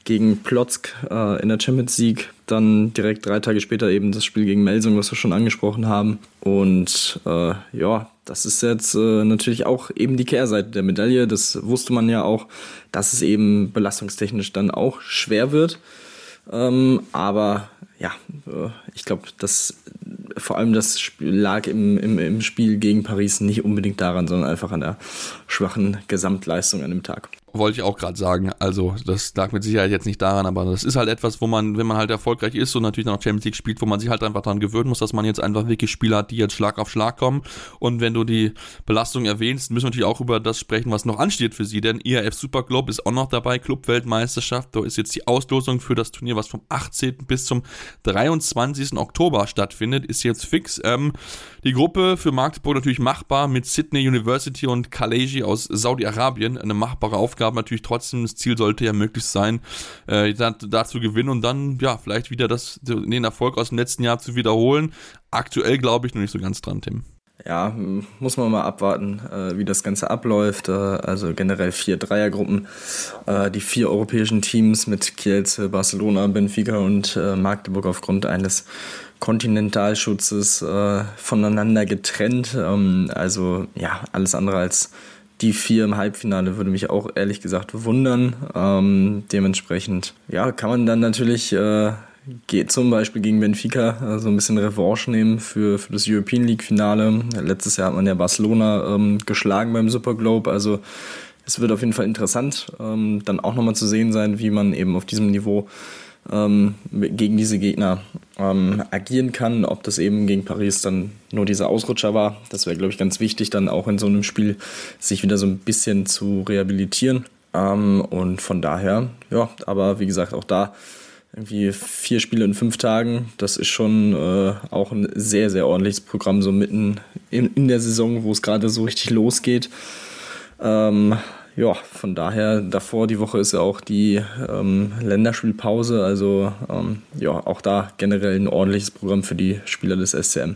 gegen Plotzk äh, in der Champions League, dann direkt drei Tage später eben das Spiel gegen Melsung, was wir schon angesprochen haben. Und äh, ja, das ist jetzt äh, natürlich auch eben die Kehrseite der Medaille. Das wusste man ja auch, dass es eben belastungstechnisch dann auch schwer wird. Ähm, aber ja, äh, ich glaube, dass vor allem das lag im, im, im Spiel gegen Paris nicht unbedingt daran, sondern einfach an der schwachen Gesamtleistung an dem Tag wollte ich auch gerade sagen. Also, das lag mit Sicherheit jetzt nicht daran, aber das ist halt etwas, wo man, wenn man halt erfolgreich ist und natürlich dann auch Champions League spielt, wo man sich halt einfach daran gewöhnen muss, dass man jetzt einfach wirklich Spieler hat, die jetzt Schlag auf Schlag kommen. Und wenn du die Belastung erwähnst, müssen wir natürlich auch über das sprechen, was noch ansteht für sie, denn IAF Super Club ist auch noch dabei, Clubweltmeisterschaft. Da ist jetzt die Auslosung für das Turnier, was vom 18. bis zum 23. Oktober stattfindet, ist jetzt fix. Ähm, die Gruppe für Magdeburg natürlich machbar mit Sydney University und Kaleji aus Saudi-Arabien. Eine machbare Aufgabe natürlich trotzdem. Das Ziel sollte ja möglichst sein, äh, da, zu gewinnen und dann, ja, vielleicht wieder das, den Erfolg aus dem letzten Jahr zu wiederholen. Aktuell glaube ich noch nicht so ganz dran, Tim. Ja, muss man mal abwarten, äh, wie das Ganze abläuft. Äh, also generell vier Dreiergruppen. Äh, die vier europäischen Teams mit Kielce, Barcelona, Benfica und äh, Magdeburg aufgrund eines Kontinentalschutzes äh, voneinander getrennt. Ähm, also ja, alles andere als die vier im Halbfinale würde mich auch ehrlich gesagt wundern. Ähm, dementsprechend, ja, kann man dann natürlich äh, geht zum Beispiel gegen Benfica so ein bisschen Revanche nehmen für, für das European League Finale. Letztes Jahr hat man ja Barcelona ähm, geschlagen beim Super Globe. Also es wird auf jeden Fall interessant, ähm, dann auch nochmal zu sehen sein, wie man eben auf diesem Niveau ähm, gegen diese Gegner ähm, agieren kann. Ob das eben gegen Paris dann nur dieser Ausrutscher war, das wäre, glaube ich, ganz wichtig, dann auch in so einem Spiel sich wieder so ein bisschen zu rehabilitieren. Ähm, und von daher, ja, aber wie gesagt, auch da irgendwie vier Spiele in fünf Tagen, das ist schon äh, auch ein sehr, sehr ordentliches Programm, so mitten in, in der Saison, wo es gerade so richtig losgeht. Ähm, ja, von daher, davor die Woche ist ja auch die ähm, Länderspielpause. Also ähm, ja, auch da generell ein ordentliches Programm für die Spieler des SCM.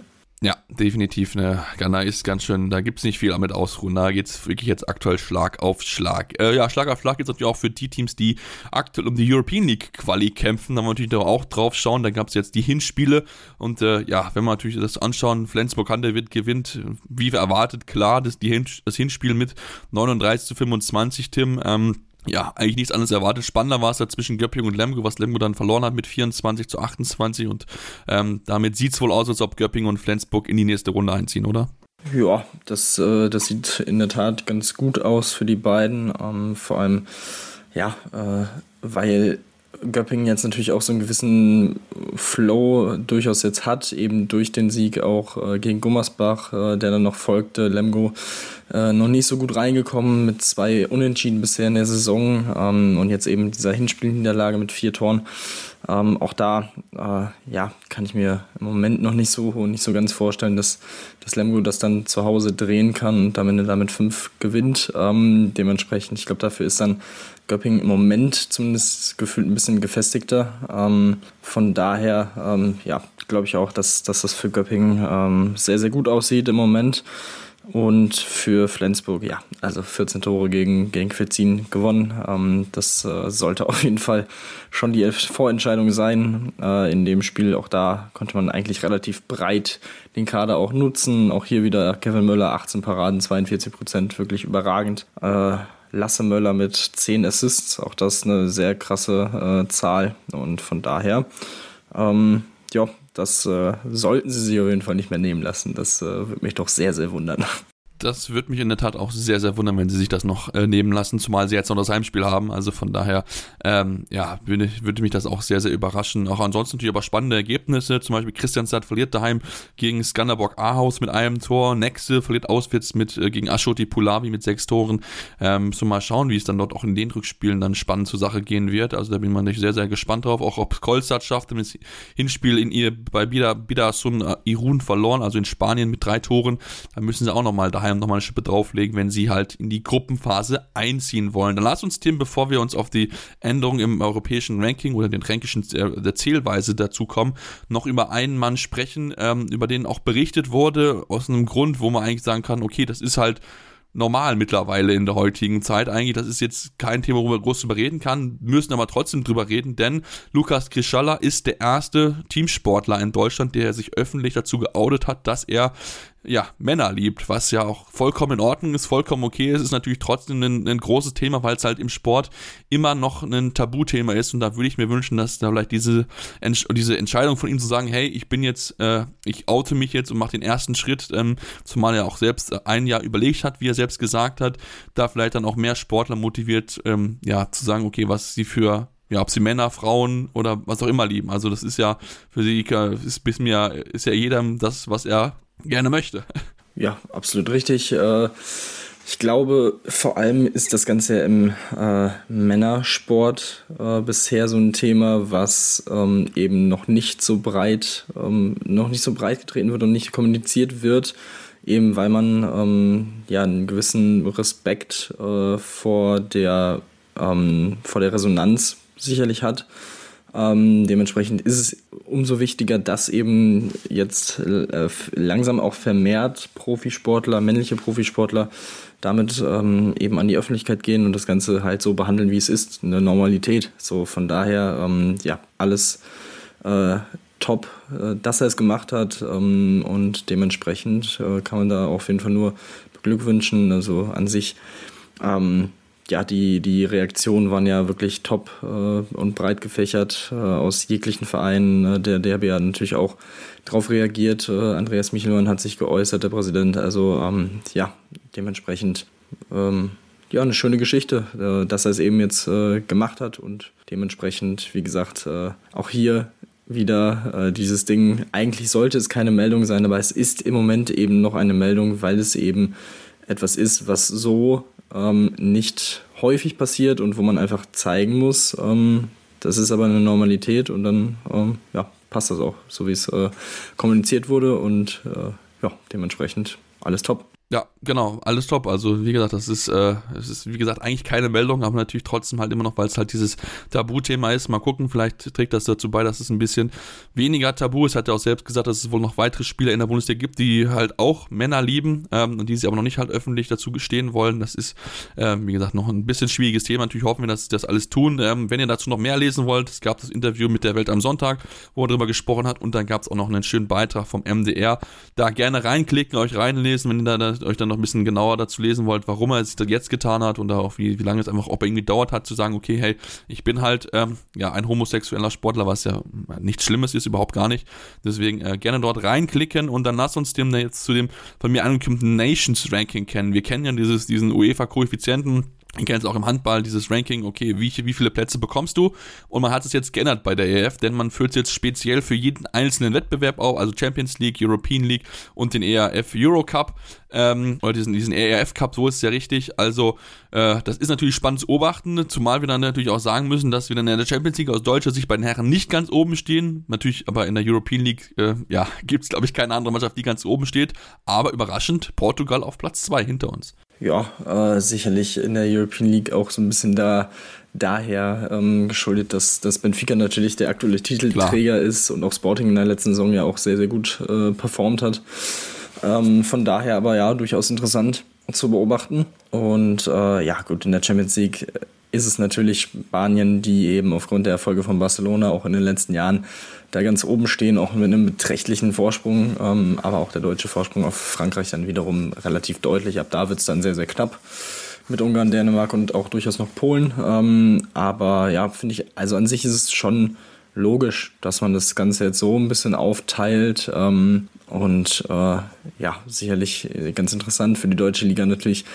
Definitiv. Ne, Ghana ist ganz schön, da gibt es nicht viel damit ausruhen. Da geht es wirklich jetzt aktuell Schlag auf Schlag. Äh, ja, Schlag auf Schlag geht es natürlich auch für die Teams, die aktuell um die European League Quali kämpfen. Da wollen wir natürlich auch drauf schauen. Da gab es jetzt die Hinspiele. Und äh, ja, wenn wir natürlich das anschauen, Flensburg Handewitt gewinnt, wie erwartet, klar, das, die Hin das Hinspiel mit 39 zu 25, Tim. Ähm, ja, eigentlich nichts anderes erwartet. Spannender war es da zwischen Göpping und Lemgo, was Lemgo dann verloren hat mit 24 zu 28 und ähm, damit sieht es wohl aus, als ob Göpping und Flensburg in die nächste Runde einziehen, oder? Ja, das, äh, das sieht in der Tat ganz gut aus für die beiden. Ähm, vor allem, ja, äh, weil Göppingen jetzt natürlich auch so einen gewissen Flow durchaus jetzt hat, eben durch den Sieg auch äh, gegen Gummersbach, äh, der dann noch folgte. Lemgo äh, noch nicht so gut reingekommen mit zwei Unentschieden bisher in der Saison ähm, und jetzt eben dieser Hinspielniederlage mit vier Toren. Ähm, auch da, äh, ja, kann ich mir im Moment noch nicht so, nicht so ganz vorstellen, dass, dass Lemgo das dann zu Hause drehen kann und am Ende damit fünf gewinnt. Ähm, dementsprechend, ich glaube, dafür ist dann Göppingen im Moment zumindest gefühlt ein bisschen gefestigter. Ähm, von daher, ähm, ja, glaube ich auch, dass, dass das für Göppingen ähm, sehr, sehr gut aussieht im Moment. Und für Flensburg, ja, also 14 Tore gegen, gegen Quitzin gewonnen. Ähm, das äh, sollte auf jeden Fall schon die Vorentscheidung sein. Äh, in dem Spiel, auch da konnte man eigentlich relativ breit den Kader auch nutzen. Auch hier wieder Kevin Möller, 18 Paraden, 42 Prozent, wirklich überragend. Äh, Lasse Möller mit 10 Assists, auch das eine sehr krasse äh, Zahl. Und von daher, ähm, ja, das äh, sollten sie sich auf jeden Fall nicht mehr nehmen lassen. Das äh, würde mich doch sehr, sehr wundern das würde mich in der Tat auch sehr, sehr wundern, wenn sie sich das noch äh, nehmen lassen, zumal sie jetzt noch das Heimspiel haben. Also von daher, ähm, ja, würde, würde mich das auch sehr, sehr überraschen. Auch ansonsten natürlich aber spannende Ergebnisse. Zum Beispiel Christianstadt verliert daheim gegen Skanderborg Ahaus mit einem Tor. Nexe verliert auswärts mit, äh, gegen Aschoti Pulavi mit sechs Toren. Ähm, so mal schauen, wie es dann dort auch in den Rückspielen dann spannend zur Sache gehen wird. Also da bin man sehr, sehr gespannt drauf. Auch ob Kolstadt schafft, im Hinspiel in ihr bei Bida, Bidasun äh, Irun verloren, also in Spanien mit drei Toren. Da müssen sie auch nochmal daheim daheim nochmal eine Schippe drauflegen, wenn sie halt in die Gruppenphase einziehen wollen. Dann lass uns, Tim, bevor wir uns auf die Änderung im europäischen Ranking oder den Rankischen äh, der Zählweise dazu kommen, noch über einen Mann sprechen, ähm, über den auch berichtet wurde, aus einem Grund, wo man eigentlich sagen kann, okay, das ist halt normal mittlerweile in der heutigen Zeit. Eigentlich, das ist jetzt kein Thema, worüber man groß drüber reden kann, müssen aber trotzdem drüber reden, denn Lukas Krischalla ist der erste Teamsportler in Deutschland, der sich öffentlich dazu geoutet hat, dass er ja, Männer liebt, was ja auch vollkommen in Ordnung ist, vollkommen okay ist, ist natürlich trotzdem ein, ein großes Thema, weil es halt im Sport immer noch ein Tabuthema ist und da würde ich mir wünschen, dass da vielleicht diese, diese Entscheidung von ihm zu sagen, hey, ich bin jetzt, äh, ich oute mich jetzt und mache den ersten Schritt, ähm, zumal er auch selbst ein Jahr überlegt hat, wie er selbst gesagt hat, da vielleicht dann auch mehr Sportler motiviert, ähm, ja, zu sagen, okay, was sie für ja, ob sie Männer, Frauen oder was auch immer lieben. Also das ist ja für sie ist bis mir ist ja jedem das, was er gerne möchte. Ja, absolut richtig. Äh, ich glaube, vor allem ist das Ganze im äh, Männersport äh, bisher so ein Thema, was ähm, eben noch nicht so breit, ähm, noch nicht so breit getreten wird und nicht kommuniziert wird, eben weil man ähm, ja einen gewissen Respekt äh, vor der ähm, vor der Resonanz sicherlich hat ähm, dementsprechend ist es umso wichtiger, dass eben jetzt äh, langsam auch vermehrt Profisportler, männliche Profisportler damit ähm, eben an die Öffentlichkeit gehen und das Ganze halt so behandeln, wie es ist, eine Normalität. So von daher, ähm, ja, alles äh, top, äh, dass er es gemacht hat und dementsprechend äh, kann man da auf jeden Fall nur beglückwünschen. Also an sich ähm, ja, die, die Reaktionen waren ja wirklich top äh, und breit gefächert äh, aus jeglichen Vereinen. Äh, der Derby hat natürlich auch darauf reagiert. Äh, Andreas Michelmann hat sich geäußert, der Präsident. Also ähm, ja, dementsprechend ähm, ja, eine schöne Geschichte, äh, dass er es eben jetzt äh, gemacht hat und dementsprechend, wie gesagt, auch hier wieder dieses Ding. Eigentlich sollte es keine Meldung sein, aber es ist im Moment eben noch eine Meldung, weil es eben etwas ist, was so ähm, nicht häufig passiert und wo man einfach zeigen muss, ähm, das ist aber eine Normalität und dann ähm, ja, passt das auch, so wie es äh, kommuniziert wurde und äh, ja, dementsprechend alles top. Ja, genau, alles top. Also wie gesagt, das ist, äh, es ist wie gesagt eigentlich keine Meldung, aber natürlich trotzdem halt immer noch, weil es halt dieses Tabuthema ist. Mal gucken, vielleicht trägt das dazu bei, dass es ein bisschen weniger Tabu ist. Hat er auch selbst gesagt, dass es wohl noch weitere Spieler in der Bundesliga gibt, die halt auch Männer lieben ähm, und die sie aber noch nicht halt öffentlich dazu gestehen wollen. Das ist, äh, wie gesagt, noch ein bisschen schwieriges Thema. Natürlich hoffen wir, dass sie das alles tun. Ähm, wenn ihr dazu noch mehr lesen wollt, es gab das Interview mit der Welt am Sonntag, wo er darüber gesprochen hat und dann gab es auch noch einen schönen Beitrag vom MDR. Da gerne reinklicken, euch reinlesen, wenn ihr da euch dann noch ein bisschen genauer dazu lesen wollt, warum er es jetzt getan hat und auch wie, wie lange es einfach, ob er irgendwie dauert hat, zu sagen, okay, hey, ich bin halt ähm, ja ein homosexueller Sportler, was ja nichts Schlimmes ist, überhaupt gar nicht. Deswegen äh, gerne dort reinklicken und dann lass uns dem jetzt zu dem von mir angekündigten Nations Ranking kennen. Wir kennen ja dieses, diesen UEFA-Koeffizienten ich kenne jetzt auch im Handball dieses Ranking, okay, wie, wie viele Plätze bekommst du? Und man hat es jetzt geändert bei der EF, denn man führt es jetzt speziell für jeden einzelnen Wettbewerb auf, also Champions League, European League und den ERF Euro Cup, ähm, oder diesen, diesen ERF Cup, so ist es ja richtig. Also, äh, das ist natürlich spannend zu beobachten, zumal wir dann natürlich auch sagen müssen, dass wir dann in der Champions League aus deutscher Sicht bei den Herren nicht ganz oben stehen. Natürlich, aber in der European League, äh, ja, (laughs) gibt es, glaube ich, keine andere Mannschaft, die ganz oben steht. Aber überraschend, Portugal auf Platz 2 hinter uns. Ja, äh, sicherlich in der European League auch so ein bisschen da daher ähm, geschuldet, dass, dass Benfica natürlich der aktuelle Titelträger Klar. ist und auch Sporting in der letzten Saison ja auch sehr, sehr gut äh, performt hat. Ähm, von daher aber ja, durchaus interessant zu beobachten. Und äh, ja, gut, in der Champions League ist es natürlich Spanien, die eben aufgrund der Erfolge von Barcelona auch in den letzten Jahren da ganz oben stehen, auch mit einem beträchtlichen Vorsprung. Ähm, aber auch der deutsche Vorsprung auf Frankreich dann wiederum relativ deutlich. Ab da wird es dann sehr, sehr knapp mit Ungarn, Dänemark und auch durchaus noch Polen. Ähm, aber ja, finde ich, also an sich ist es schon logisch, dass man das Ganze jetzt so ein bisschen aufteilt. Ähm, und äh, ja, sicherlich ganz interessant für die deutsche Liga natürlich.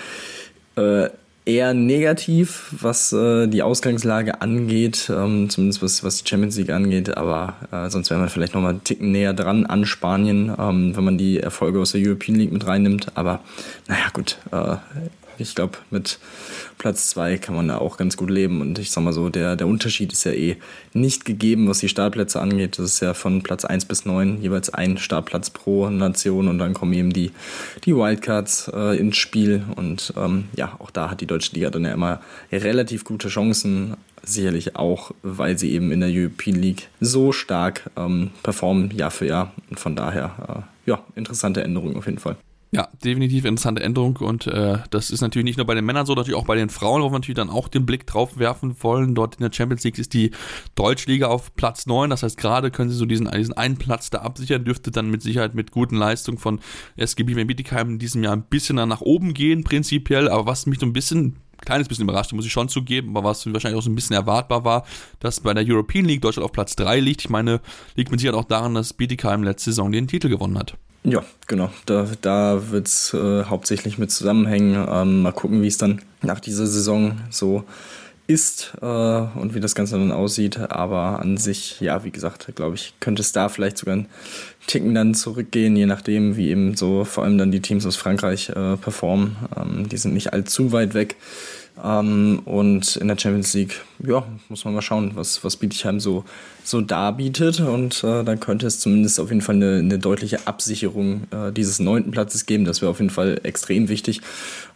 Äh, eher negativ, was äh, die Ausgangslage angeht, ähm, zumindest was, was die Champions League angeht, aber äh, sonst wäre man vielleicht nochmal einen Ticken näher dran an Spanien, ähm, wenn man die Erfolge aus der European League mit reinnimmt. Aber naja, gut, äh, ich glaube, mit Platz 2 kann man da auch ganz gut leben. Und ich sag mal so, der, der Unterschied ist ja eh nicht gegeben, was die Startplätze angeht. Das ist ja von Platz 1 bis 9 jeweils ein Startplatz pro Nation und dann kommen eben die, die Wildcards äh, ins Spiel. Und ähm, ja, auch da hat die Deutsche Liga dann ja immer relativ gute Chancen. Sicherlich auch, weil sie eben in der European League so stark ähm, performen, Jahr für Jahr. Und von daher, äh, ja, interessante Änderung auf jeden Fall. Ja, definitiv interessante Änderung und äh, das ist natürlich nicht nur bei den Männern so, natürlich auch bei den Frauen, wo wir natürlich dann auch den Blick drauf werfen wollen. Dort in der Champions League ist die Deutschliga auf Platz 9, das heißt gerade können sie so diesen, diesen einen Platz da absichern, dürfte dann mit Sicherheit mit guten Leistungen von SGB Bietigheim in diesem Jahr ein bisschen nach oben gehen, prinzipiell, aber was mich so ein bisschen kleines bisschen überrascht, muss ich schon zugeben, aber was wahrscheinlich auch so ein bisschen erwartbar war, dass bei der European League Deutschland auf Platz 3 liegt. Ich meine, liegt mit Sicherheit auch daran, dass Bietigheim letzte Saison den Titel gewonnen hat. Ja, genau. Da, da wird es äh, hauptsächlich mit zusammenhängen. Ähm, mal gucken, wie es dann nach dieser Saison so ist äh, und wie das Ganze dann aussieht. Aber an sich, ja, wie gesagt, glaube ich, könnte es da vielleicht sogar einen Ticken dann zurückgehen, je nachdem, wie eben so vor allem dann die Teams aus Frankreich äh, performen. Ähm, die sind nicht allzu weit weg. Ähm, und in der Champions League, ja, muss man mal schauen, was, was Bietigheim so, so darbietet. Und äh, dann könnte es zumindest auf jeden Fall eine, eine deutliche Absicherung äh, dieses neunten Platzes geben. Das wäre auf jeden Fall extrem wichtig.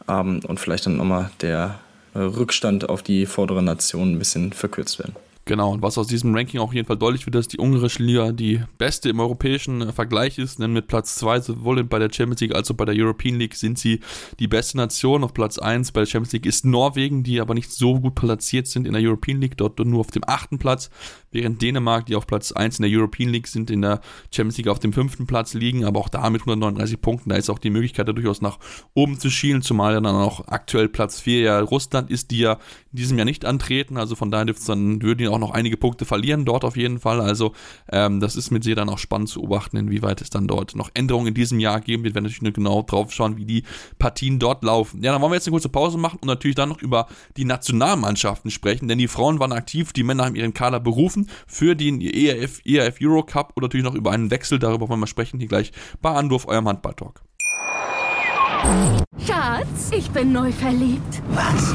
Ähm, und vielleicht dann nochmal der äh, Rückstand auf die vordere Nation ein bisschen verkürzt werden. Genau, und was aus diesem Ranking auch auf jeden Fall deutlich wird, dass die ungarische Liga die beste im europäischen äh, Vergleich ist, denn mit Platz 2 sowohl bei der Champions League als auch bei der European League sind sie die beste Nation. Auf Platz 1 bei der Champions League ist Norwegen, die aber nicht so gut platziert sind in der European League, dort nur auf dem achten Platz, während Dänemark, die auf Platz 1 in der European League sind, in der Champions League auf dem fünften Platz liegen, aber auch da mit 139 Punkten, da ist auch die Möglichkeit, da durchaus nach oben zu schielen, zumal dann auch aktuell Platz 4 ja Russland ist, die ja in diesem Jahr nicht antreten, also von daher dann, würden die auch noch einige Punkte verlieren dort auf jeden Fall. Also ähm, das ist mit sehr dann auch spannend zu beobachten, inwieweit es dann dort noch Änderungen in diesem Jahr geben wird. Wir werden natürlich nur genau drauf schauen, wie die Partien dort laufen. Ja, dann wollen wir jetzt eine kurze Pause machen und natürlich dann noch über die Nationalmannschaften sprechen, denn die Frauen waren aktiv, die Männer haben ihren Kader berufen für den ERF, ERF Euro Cup und natürlich noch über einen Wechsel. Darüber wollen wir sprechen hier gleich bei Andorf, eurem Handball-Talk. Schatz, ich bin neu verliebt. Was?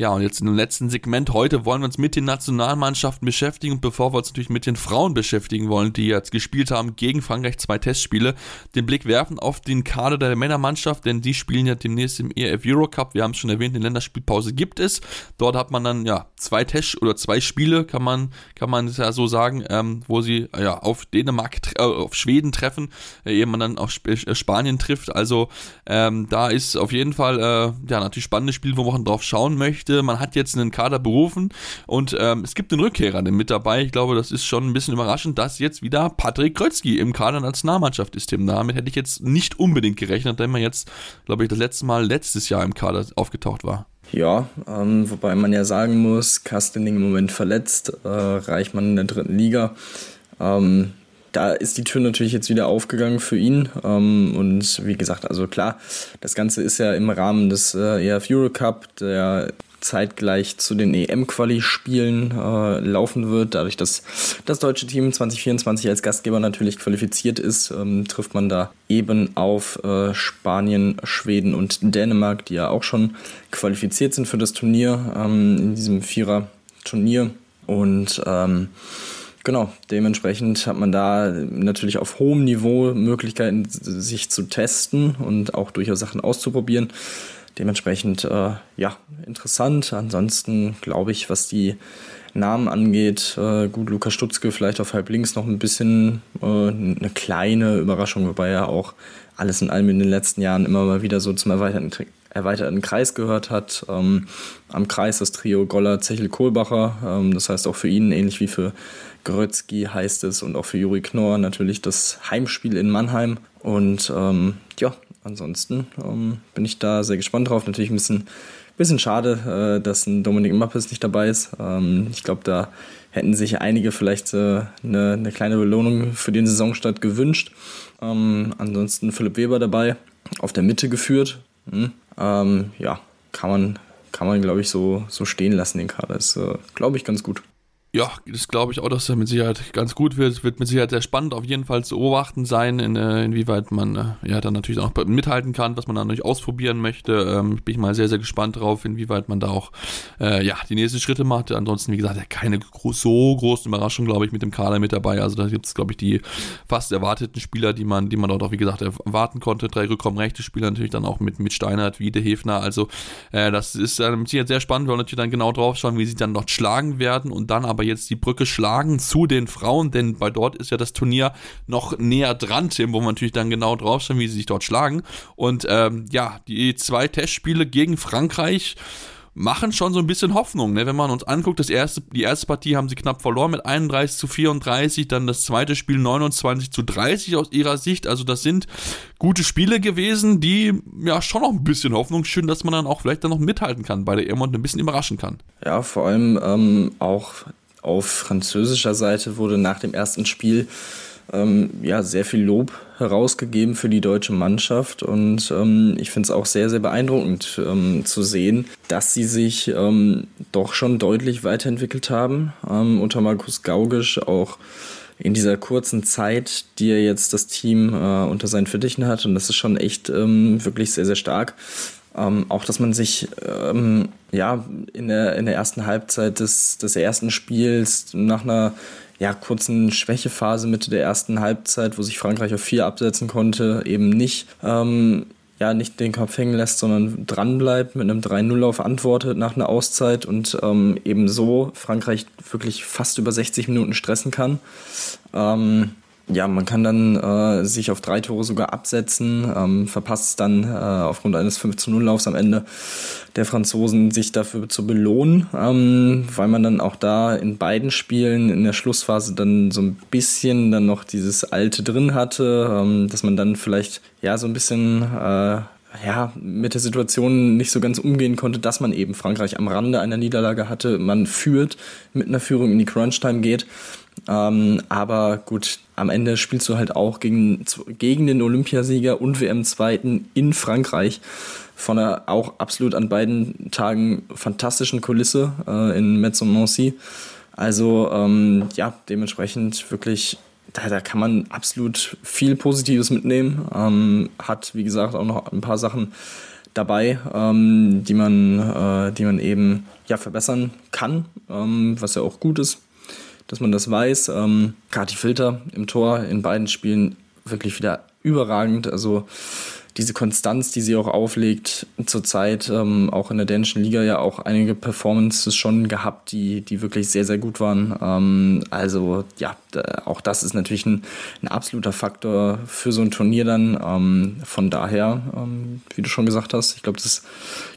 Ja, und jetzt im letzten Segment heute wollen wir uns mit den Nationalmannschaften beschäftigen. Und bevor wir uns natürlich mit den Frauen beschäftigen wollen, die jetzt gespielt haben gegen Frankreich zwei Testspiele, den Blick werfen auf den Kader der Männermannschaft, denn die spielen ja demnächst im EF Eurocup. Wir haben es schon erwähnt, eine Länderspielpause gibt es. Dort hat man dann ja zwei Test oder zwei Spiele, kann man, kann man ja so sagen, ähm, wo sie ja auf Dänemark, äh, auf Schweden treffen, äh, ehe man dann auf Sp äh, Spanien trifft. Also ähm, da ist auf jeden Fall äh, ja natürlich spannendes Spiel, wo man drauf schauen möchte. Man hat jetzt einen Kader berufen und ähm, es gibt einen Rückkehrer mit dabei. Ich glaube, das ist schon ein bisschen überraschend, dass jetzt wieder Patrick Krötzky im Kader Nationalmannschaft ist. Tim. Damit hätte ich jetzt nicht unbedingt gerechnet, denn man jetzt, glaube ich, das letzte Mal letztes Jahr im Kader aufgetaucht war. Ja, ähm, wobei man ja sagen muss, Kastening im Moment verletzt, äh, Reichmann in der dritten Liga. Ähm, da ist die Tür natürlich jetzt wieder aufgegangen für ihn. Ähm, und wie gesagt, also klar, das Ganze ist ja im Rahmen des äh, EF Eurocup, der zeitgleich zu den EM-Quali-Spielen äh, laufen wird. Dadurch, dass das deutsche Team 2024 als Gastgeber natürlich qualifiziert ist, ähm, trifft man da eben auf äh, Spanien, Schweden und Dänemark, die ja auch schon qualifiziert sind für das Turnier ähm, in diesem Vierer-Turnier. Und ähm, genau, dementsprechend hat man da natürlich auf hohem Niveau Möglichkeiten, sich zu testen und auch durchaus Sachen auszuprobieren. Dementsprechend, äh, ja, interessant. Ansonsten glaube ich, was die Namen angeht, äh, gut, Lukas Stutzke vielleicht auf halb links noch ein bisschen äh, eine kleine Überraschung, wobei er auch alles in allem in den letzten Jahren immer mal wieder so zum erweiterten, erweiterten Kreis gehört hat. Ähm, am Kreis das Trio Goller, Zechel, Kohlbacher. Ähm, das heißt auch für ihn, ähnlich wie für Grötzky heißt es und auch für Juri Knorr natürlich das Heimspiel in Mannheim. Und ähm, ja, ansonsten ähm, bin ich da sehr gespannt drauf. Natürlich ein bisschen, bisschen schade, äh, dass ein Dominik Mappes nicht dabei ist. Ähm, ich glaube, da hätten sich einige vielleicht äh, eine, eine, kleine Belohnung für den Saisonstart gewünscht. Ähm, ansonsten Philipp Weber dabei, auf der Mitte geführt. Hm. Ähm, ja, kann man, kann man glaube ich, so, so stehen lassen, den Kader. Ist, äh, glaube ich, ganz gut. Ja, das glaube ich auch, dass er mit Sicherheit ganz gut wird. Wird mit Sicherheit sehr spannend auf jeden Fall zu beobachten sein, in, äh, inwieweit man äh, ja dann natürlich auch mithalten kann, was man dann natürlich ausprobieren möchte. Ähm, bin ich mal sehr, sehr gespannt drauf, inwieweit man da auch äh, ja, die nächsten Schritte macht. Ansonsten, wie gesagt, keine so großen Überraschungen, glaube ich, mit dem Kader mit dabei. Also da gibt es, glaube ich, die fast erwarteten Spieler, die man, die man dort auch, wie gesagt, erwarten konnte. Drei rückkommen-rechte Spieler natürlich dann auch mit, mit Steinert, Wiede, Hefner. Also äh, das ist äh, mit Sicherheit sehr spannend. Wir wollen natürlich dann genau drauf schauen, wie sie dann dort schlagen werden und dann aber aber jetzt die Brücke schlagen zu den Frauen, denn bei dort ist ja das Turnier noch näher dran, Tim, wo man natürlich dann genau draufschauen, wie sie sich dort schlagen. Und ähm, ja, die zwei Testspiele gegen Frankreich machen schon so ein bisschen Hoffnung, ne? wenn man uns anguckt. Das erste, die erste Partie haben sie knapp verloren mit 31 zu 34, dann das zweite Spiel 29 zu 30 aus ihrer Sicht. Also das sind gute Spiele gewesen, die ja schon noch ein bisschen Hoffnung schön, dass man dann auch vielleicht dann noch mithalten kann bei der EM und ein bisschen überraschen kann. Ja, vor allem ähm, auch auf französischer Seite wurde nach dem ersten Spiel ähm, ja, sehr viel Lob herausgegeben für die deutsche Mannschaft und ähm, ich finde es auch sehr, sehr beeindruckend ähm, zu sehen, dass sie sich ähm, doch schon deutlich weiterentwickelt haben. Ähm, unter Markus Gaugisch auch in dieser kurzen Zeit, die er jetzt das Team äh, unter seinen Fittichen hat und das ist schon echt ähm, wirklich sehr, sehr stark. Ähm, auch, dass man sich ähm, ja, in, der, in der ersten Halbzeit des, des ersten Spiels nach einer ja, kurzen Schwächephase Mitte der ersten Halbzeit, wo sich Frankreich auf vier absetzen konnte, eben nicht, ähm, ja, nicht den Kopf hängen lässt, sondern dranbleibt, mit einem 3-0-Lauf antwortet nach einer Auszeit und ähm, eben so Frankreich wirklich fast über 60 Minuten stressen kann. Ähm, ja, man kann dann äh, sich auf drei Tore sogar absetzen, ähm, verpasst dann äh, aufgrund eines 5 zu 0 Laufs am Ende der Franzosen sich dafür zu belohnen, ähm, weil man dann auch da in beiden Spielen in der Schlussphase dann so ein bisschen dann noch dieses Alte drin hatte, ähm, dass man dann vielleicht ja so ein bisschen äh, ja, mit der Situation nicht so ganz umgehen konnte, dass man eben Frankreich am Rande einer Niederlage hatte. Man führt, mit einer Führung in die Crunch-Time geht ähm, aber gut, am Ende spielst du halt auch gegen, gegen den Olympiasieger und WM-Zweiten in Frankreich von einer auch absolut an beiden Tagen fantastischen Kulisse äh, in Metz und Nancy. Also ähm, ja, dementsprechend wirklich, da, da kann man absolut viel Positives mitnehmen. Ähm, hat, wie gesagt, auch noch ein paar Sachen dabei, ähm, die man, äh, die man eben ja verbessern kann, ähm, was ja auch gut ist, dass man das weiß. Ähm, Kati Filter im Tor in beiden Spielen wirklich wieder überragend. Also diese Konstanz, die sie auch auflegt, zurzeit ähm, auch in der dänischen Liga ja auch einige Performances schon gehabt, die, die wirklich sehr, sehr gut waren. Ähm, also ja, auch das ist natürlich ein, ein, absoluter Faktor für so ein Turnier dann. Ähm, von daher, ähm, wie du schon gesagt hast, ich glaube, das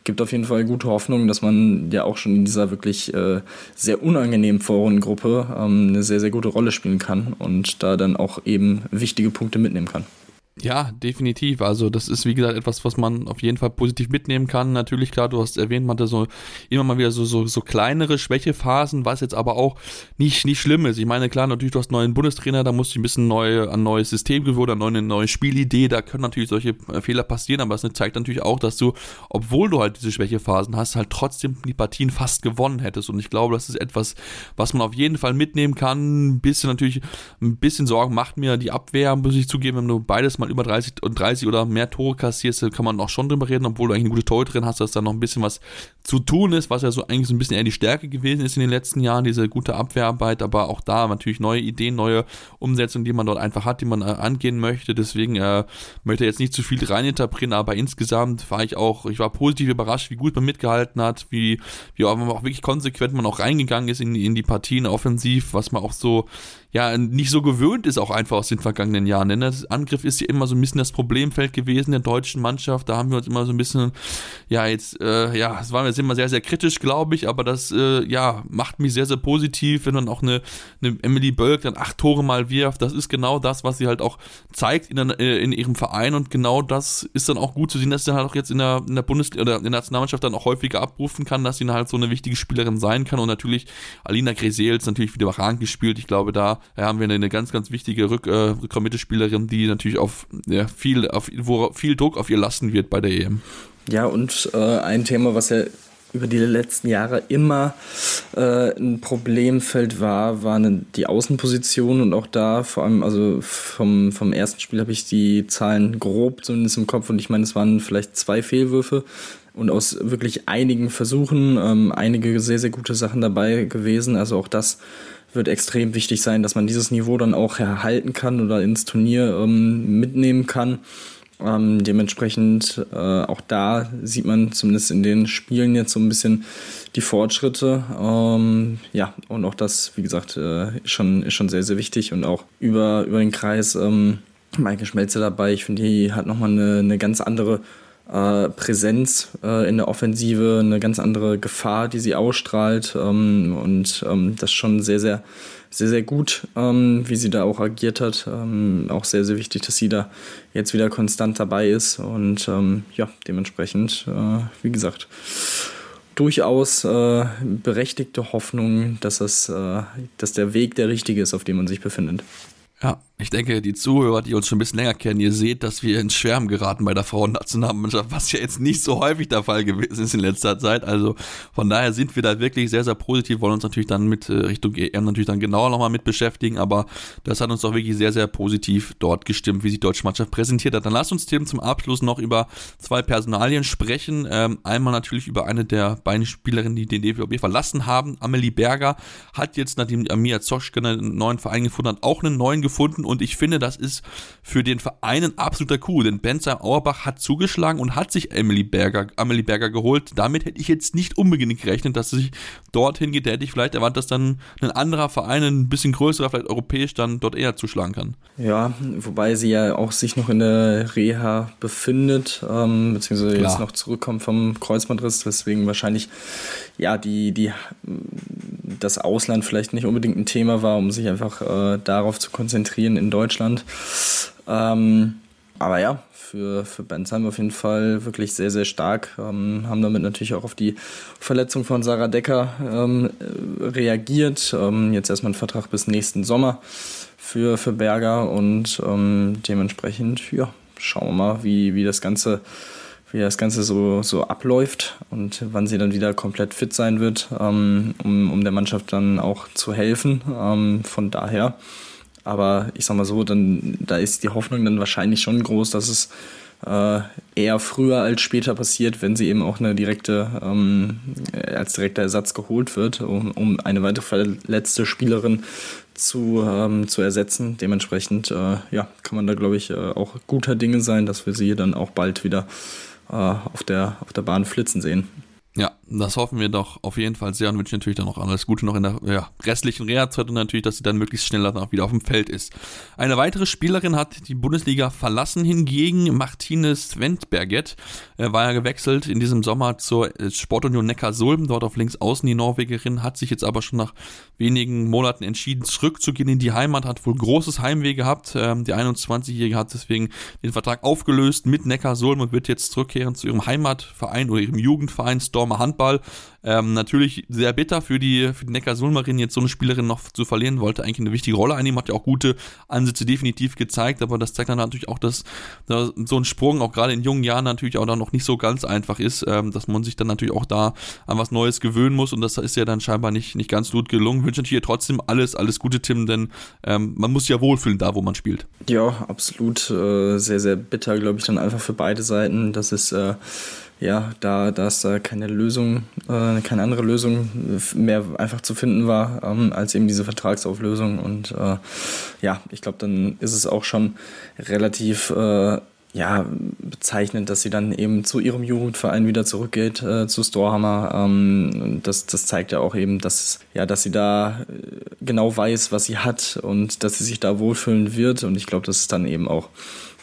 gibt auf jeden Fall gute Hoffnung, dass man ja auch schon in dieser wirklich äh, sehr unangenehmen Vorrundengruppe ähm, eine sehr, sehr gute Rolle spielen kann und da dann auch eben wichtige Punkte mitnehmen kann. Ja, definitiv. Also das ist wie gesagt etwas, was man auf jeden Fall positiv mitnehmen kann. Natürlich, klar, du hast erwähnt, man hatte so immer mal wieder so, so, so kleinere Schwächephasen, was jetzt aber auch nicht, nicht schlimm ist. Ich meine, klar, natürlich, du hast einen neuen Bundestrainer, da musst du ein bisschen neu, ein neues System gewöhnen, eine neue, eine neue Spielidee, da können natürlich solche äh, Fehler passieren, aber es zeigt natürlich auch, dass du, obwohl du halt diese Schwächephasen hast, halt trotzdem die Partien fast gewonnen hättest. Und ich glaube, das ist etwas, was man auf jeden Fall mitnehmen kann. Ein bisschen natürlich, ein bisschen Sorgen macht mir die Abwehr, muss ich zugeben, wenn du beides mal über 30 und 30 oder mehr Tore kassierst, kann man auch schon drüber reden, obwohl du eigentlich eine gute Tore drin hast, dass da noch ein bisschen was zu tun ist, was ja so eigentlich so ein bisschen eher die Stärke gewesen ist in den letzten Jahren, diese gute Abwehrarbeit, aber auch da natürlich neue Ideen, neue Umsetzungen, die man dort einfach hat, die man äh, angehen möchte. Deswegen äh, möchte jetzt nicht zu viel reininterpretieren, aber insgesamt war ich auch, ich war positiv überrascht, wie gut man mitgehalten hat, wie, wie auch, auch wirklich konsequent man auch reingegangen ist in, in die Partien offensiv, was man auch so ja nicht so gewöhnt ist, auch einfach aus den vergangenen Jahren. Denn der Angriff ist ja immer so ein bisschen das Problemfeld gewesen der deutschen Mannschaft. Da haben wir uns immer so ein bisschen, ja, jetzt, äh, ja, es war jetzt immer sehr, sehr kritisch, glaube ich, aber das, äh, ja, macht mich sehr, sehr positiv, wenn dann auch eine, eine Emily Bölk dann acht Tore mal wirft. Das ist genau das, was sie halt auch zeigt in, äh, in ihrem Verein und genau das ist dann auch gut zu sehen, dass sie halt auch jetzt in der, in der Bundesliga oder in der Nationalmannschaft dann auch häufiger abrufen kann, dass sie dann halt so eine wichtige Spielerin sein kann und natürlich Alina Gresels natürlich wieder überragend gespielt. Ich glaube, da ja, haben wir eine ganz, ganz wichtige Rück, äh, Rückraum-Mittelspielerin, die natürlich auf ja, viel, auf, wo viel Druck auf ihr lasten wird bei der EM. Ja, und äh, ein Thema, was ja über die letzten Jahre immer äh, ein Problemfeld war, waren die Außenpositionen und auch da vor allem, also vom, vom ersten Spiel habe ich die Zahlen grob zumindest im Kopf und ich meine, es waren vielleicht zwei Fehlwürfe und aus wirklich einigen Versuchen ähm, einige sehr, sehr gute Sachen dabei gewesen. Also auch das wird extrem wichtig sein, dass man dieses Niveau dann auch erhalten kann oder ins Turnier ähm, mitnehmen kann. Ähm, dementsprechend äh, auch da sieht man zumindest in den Spielen jetzt so ein bisschen die Fortschritte. Ähm, ja, und auch das, wie gesagt, äh, ist, schon, ist schon sehr, sehr wichtig und auch über, über den Kreis ähm, Maike Schmelze dabei. Ich finde, die hat nochmal eine, eine ganz andere äh, Präsenz äh, in der Offensive, eine ganz andere Gefahr, die sie ausstrahlt. Ähm, und ähm, das schon sehr, sehr, sehr, sehr gut, ähm, wie sie da auch agiert hat. Ähm, auch sehr, sehr wichtig, dass sie da jetzt wieder konstant dabei ist. Und ähm, ja, dementsprechend, äh, wie gesagt, durchaus äh, berechtigte Hoffnung, dass, das, äh, dass der Weg der richtige ist, auf dem man sich befindet. Ja, ich denke, die Zuhörer, die uns schon ein bisschen länger kennen, ihr seht, dass wir ins Schwärmen geraten bei der Frauennationalmannschaft, was ja jetzt nicht so häufig der Fall gewesen ist in letzter Zeit. Also von daher sind wir da wirklich sehr, sehr positiv, wollen uns natürlich dann mit äh, Richtung EM natürlich dann genauer nochmal mit beschäftigen, aber das hat uns doch wirklich sehr, sehr positiv dort gestimmt, wie sich die deutsche Mannschaft präsentiert hat. Dann lasst uns Tim zum Abschluss noch über zwei Personalien sprechen. Ähm, einmal natürlich über eine der beiden Spielerinnen, die den DVB verlassen haben. Amelie Berger hat jetzt, nachdem Amia Zoschke einen neuen Verein gefunden hat, auch einen neuen gefunden und ich finde, das ist für den Verein ein absoluter Coup, denn Bensheim Auerbach hat zugeschlagen und hat sich Emily Berger, Emily Berger geholt. Damit hätte ich jetzt nicht unbedingt gerechnet, dass sie sich dorthin geht. Da hätte ich vielleicht erwartet, dass dann ein anderer Verein, ein bisschen größerer, vielleicht europäisch, dann dort eher zuschlagen kann. Ja, wobei sie ja auch sich noch in der Reha befindet, ähm, beziehungsweise Klar. jetzt noch zurückkommt vom Kreuzbandriss, weswegen wahrscheinlich ja die, die das Ausland vielleicht nicht unbedingt ein Thema war, um sich einfach äh, darauf zu konzentrieren in Deutschland. Ähm, aber ja, für, für Bensheim auf jeden Fall wirklich sehr, sehr stark. Ähm, haben damit natürlich auch auf die Verletzung von Sarah Decker ähm, reagiert. Ähm, jetzt erstmal ein Vertrag bis nächsten Sommer für, für Berger und ähm, dementsprechend, ja, schauen wir mal, wie, wie das Ganze wie das Ganze so, so abläuft und wann sie dann wieder komplett fit sein wird, ähm, um, um der Mannschaft dann auch zu helfen. Ähm, von daher, aber ich sag mal so, dann, da ist die Hoffnung dann wahrscheinlich schon groß, dass es äh, eher früher als später passiert, wenn sie eben auch eine direkte, ähm, als direkter Ersatz geholt wird, um, um eine weitere verletzte Spielerin zu, ähm, zu ersetzen. Dementsprechend äh, ja, kann man da, glaube ich, äh, auch guter Dinge sein, dass wir sie dann auch bald wieder äh, auf, der, auf der Bahn flitzen sehen. Ja, das hoffen wir doch auf jeden Fall sehr und wünschen natürlich dann noch alles Gute noch in der ja, restlichen Reha-Zeit und natürlich, dass sie dann möglichst schnell dann auch wieder auf dem Feld ist. Eine weitere Spielerin hat die Bundesliga verlassen hingegen, Martinez Wendberget, Er war ja gewechselt in diesem Sommer zur äh, Sportunion Neckarsulm, dort auf links außen die Norwegerin, hat sich jetzt aber schon nach wenigen Monaten entschieden, zurückzugehen in die Heimat, hat wohl großes Heimweh gehabt. Ähm, die 21-Jährige hat deswegen den Vertrag aufgelöst mit Neckarsulm und wird jetzt zurückkehren zu ihrem Heimatverein oder ihrem Jugendverein Stormer Handball. Ähm, natürlich sehr bitter für die, für die Neckar-Sulmarin, jetzt so eine Spielerin noch zu verlieren, wollte eigentlich eine wichtige Rolle einnehmen, hat ja auch gute Ansätze definitiv gezeigt, aber das zeigt dann natürlich auch, dass, dass so ein Sprung auch gerade in jungen Jahren natürlich auch dann noch nicht so ganz einfach ist, ähm, dass man sich dann natürlich auch da an was Neues gewöhnen muss und das ist ja dann scheinbar nicht, nicht ganz gut gelungen. Wünsche natürlich trotzdem alles, alles Gute, Tim, denn ähm, man muss sich ja wohlfühlen da, wo man spielt. Ja, absolut. Äh, sehr, sehr bitter, glaube ich, dann einfach für beide Seiten. Das ist äh, ja, da, da es da keine Lösung, äh, keine andere Lösung mehr einfach zu finden war, ähm, als eben diese Vertragsauflösung. Und äh, ja, ich glaube, dann ist es auch schon relativ äh, ja, bezeichnend, dass sie dann eben zu ihrem Jugendverein wieder zurückgeht, äh, zu Storhammer. Ähm, das, das zeigt ja auch eben, dass, ja, dass sie da äh, genau weiß, was sie hat und dass sie sich da wohlfühlen wird. Und ich glaube, das ist dann eben auch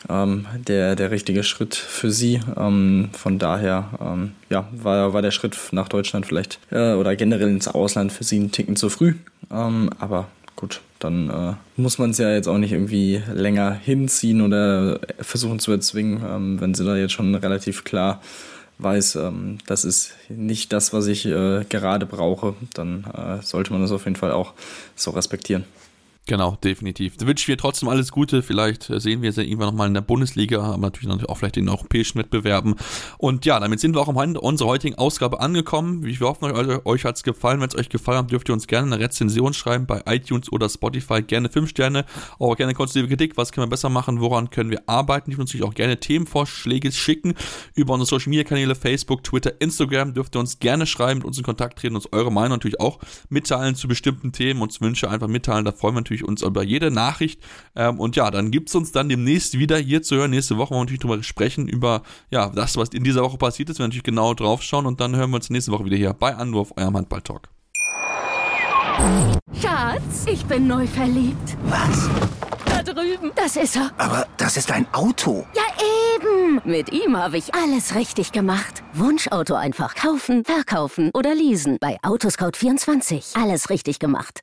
ähm, der, der richtige Schritt für sie. Ähm, von daher ähm, ja, war, war der Schritt nach Deutschland vielleicht äh, oder generell ins Ausland für sie ein Ticken zu früh. Ähm, aber gut, dann äh, muss man es ja jetzt auch nicht irgendwie länger hinziehen oder versuchen zu erzwingen, ähm, wenn sie da jetzt schon relativ klar weiß, ähm, das ist nicht das, was ich äh, gerade brauche, dann äh, sollte man das auf jeden Fall auch so respektieren. Genau, definitiv. Da wünsche ich mir trotzdem alles Gute. Vielleicht äh, sehen wir sie irgendwann nochmal in der Bundesliga, aber natürlich auch vielleicht in europäischen Wettbewerben. Und ja, damit sind wir auch am Ende unserer heutigen Ausgabe angekommen. Wir hoffen, euch, euch hat es gefallen. Wenn es euch gefallen hat, dürft ihr uns gerne eine Rezension schreiben bei iTunes oder Spotify. Gerne 5 Sterne, auch gerne konstruktive Kritik. Was können wir besser machen? Woran können wir arbeiten? Ich würde uns natürlich auch gerne Themenvorschläge schicken über unsere Social Media Kanäle, Facebook, Twitter, Instagram. Dürft ihr uns gerne schreiben, mit uns in Kontakt treten, uns eure Meinung natürlich auch mitteilen zu bestimmten Themen, uns Wünsche einfach mitteilen. Da freuen wir natürlich natürlich uns über jede Nachricht. Ähm, und ja, dann gibt es uns dann demnächst wieder hier zu hören. Nächste Woche wollen wir natürlich darüber sprechen, über ja, das, was in dieser Woche passiert ist. Wir natürlich genau drauf schauen und dann hören wir uns nächste Woche wieder hier bei Anruf, eurem Handball-Talk. Schatz, ich bin neu verliebt. Was? Da drüben. Das ist er. Aber das ist ein Auto. Ja, eben. Mit ihm habe ich alles richtig gemacht. Wunschauto einfach kaufen, verkaufen oder leasen. Bei Autoscout24. Alles richtig gemacht.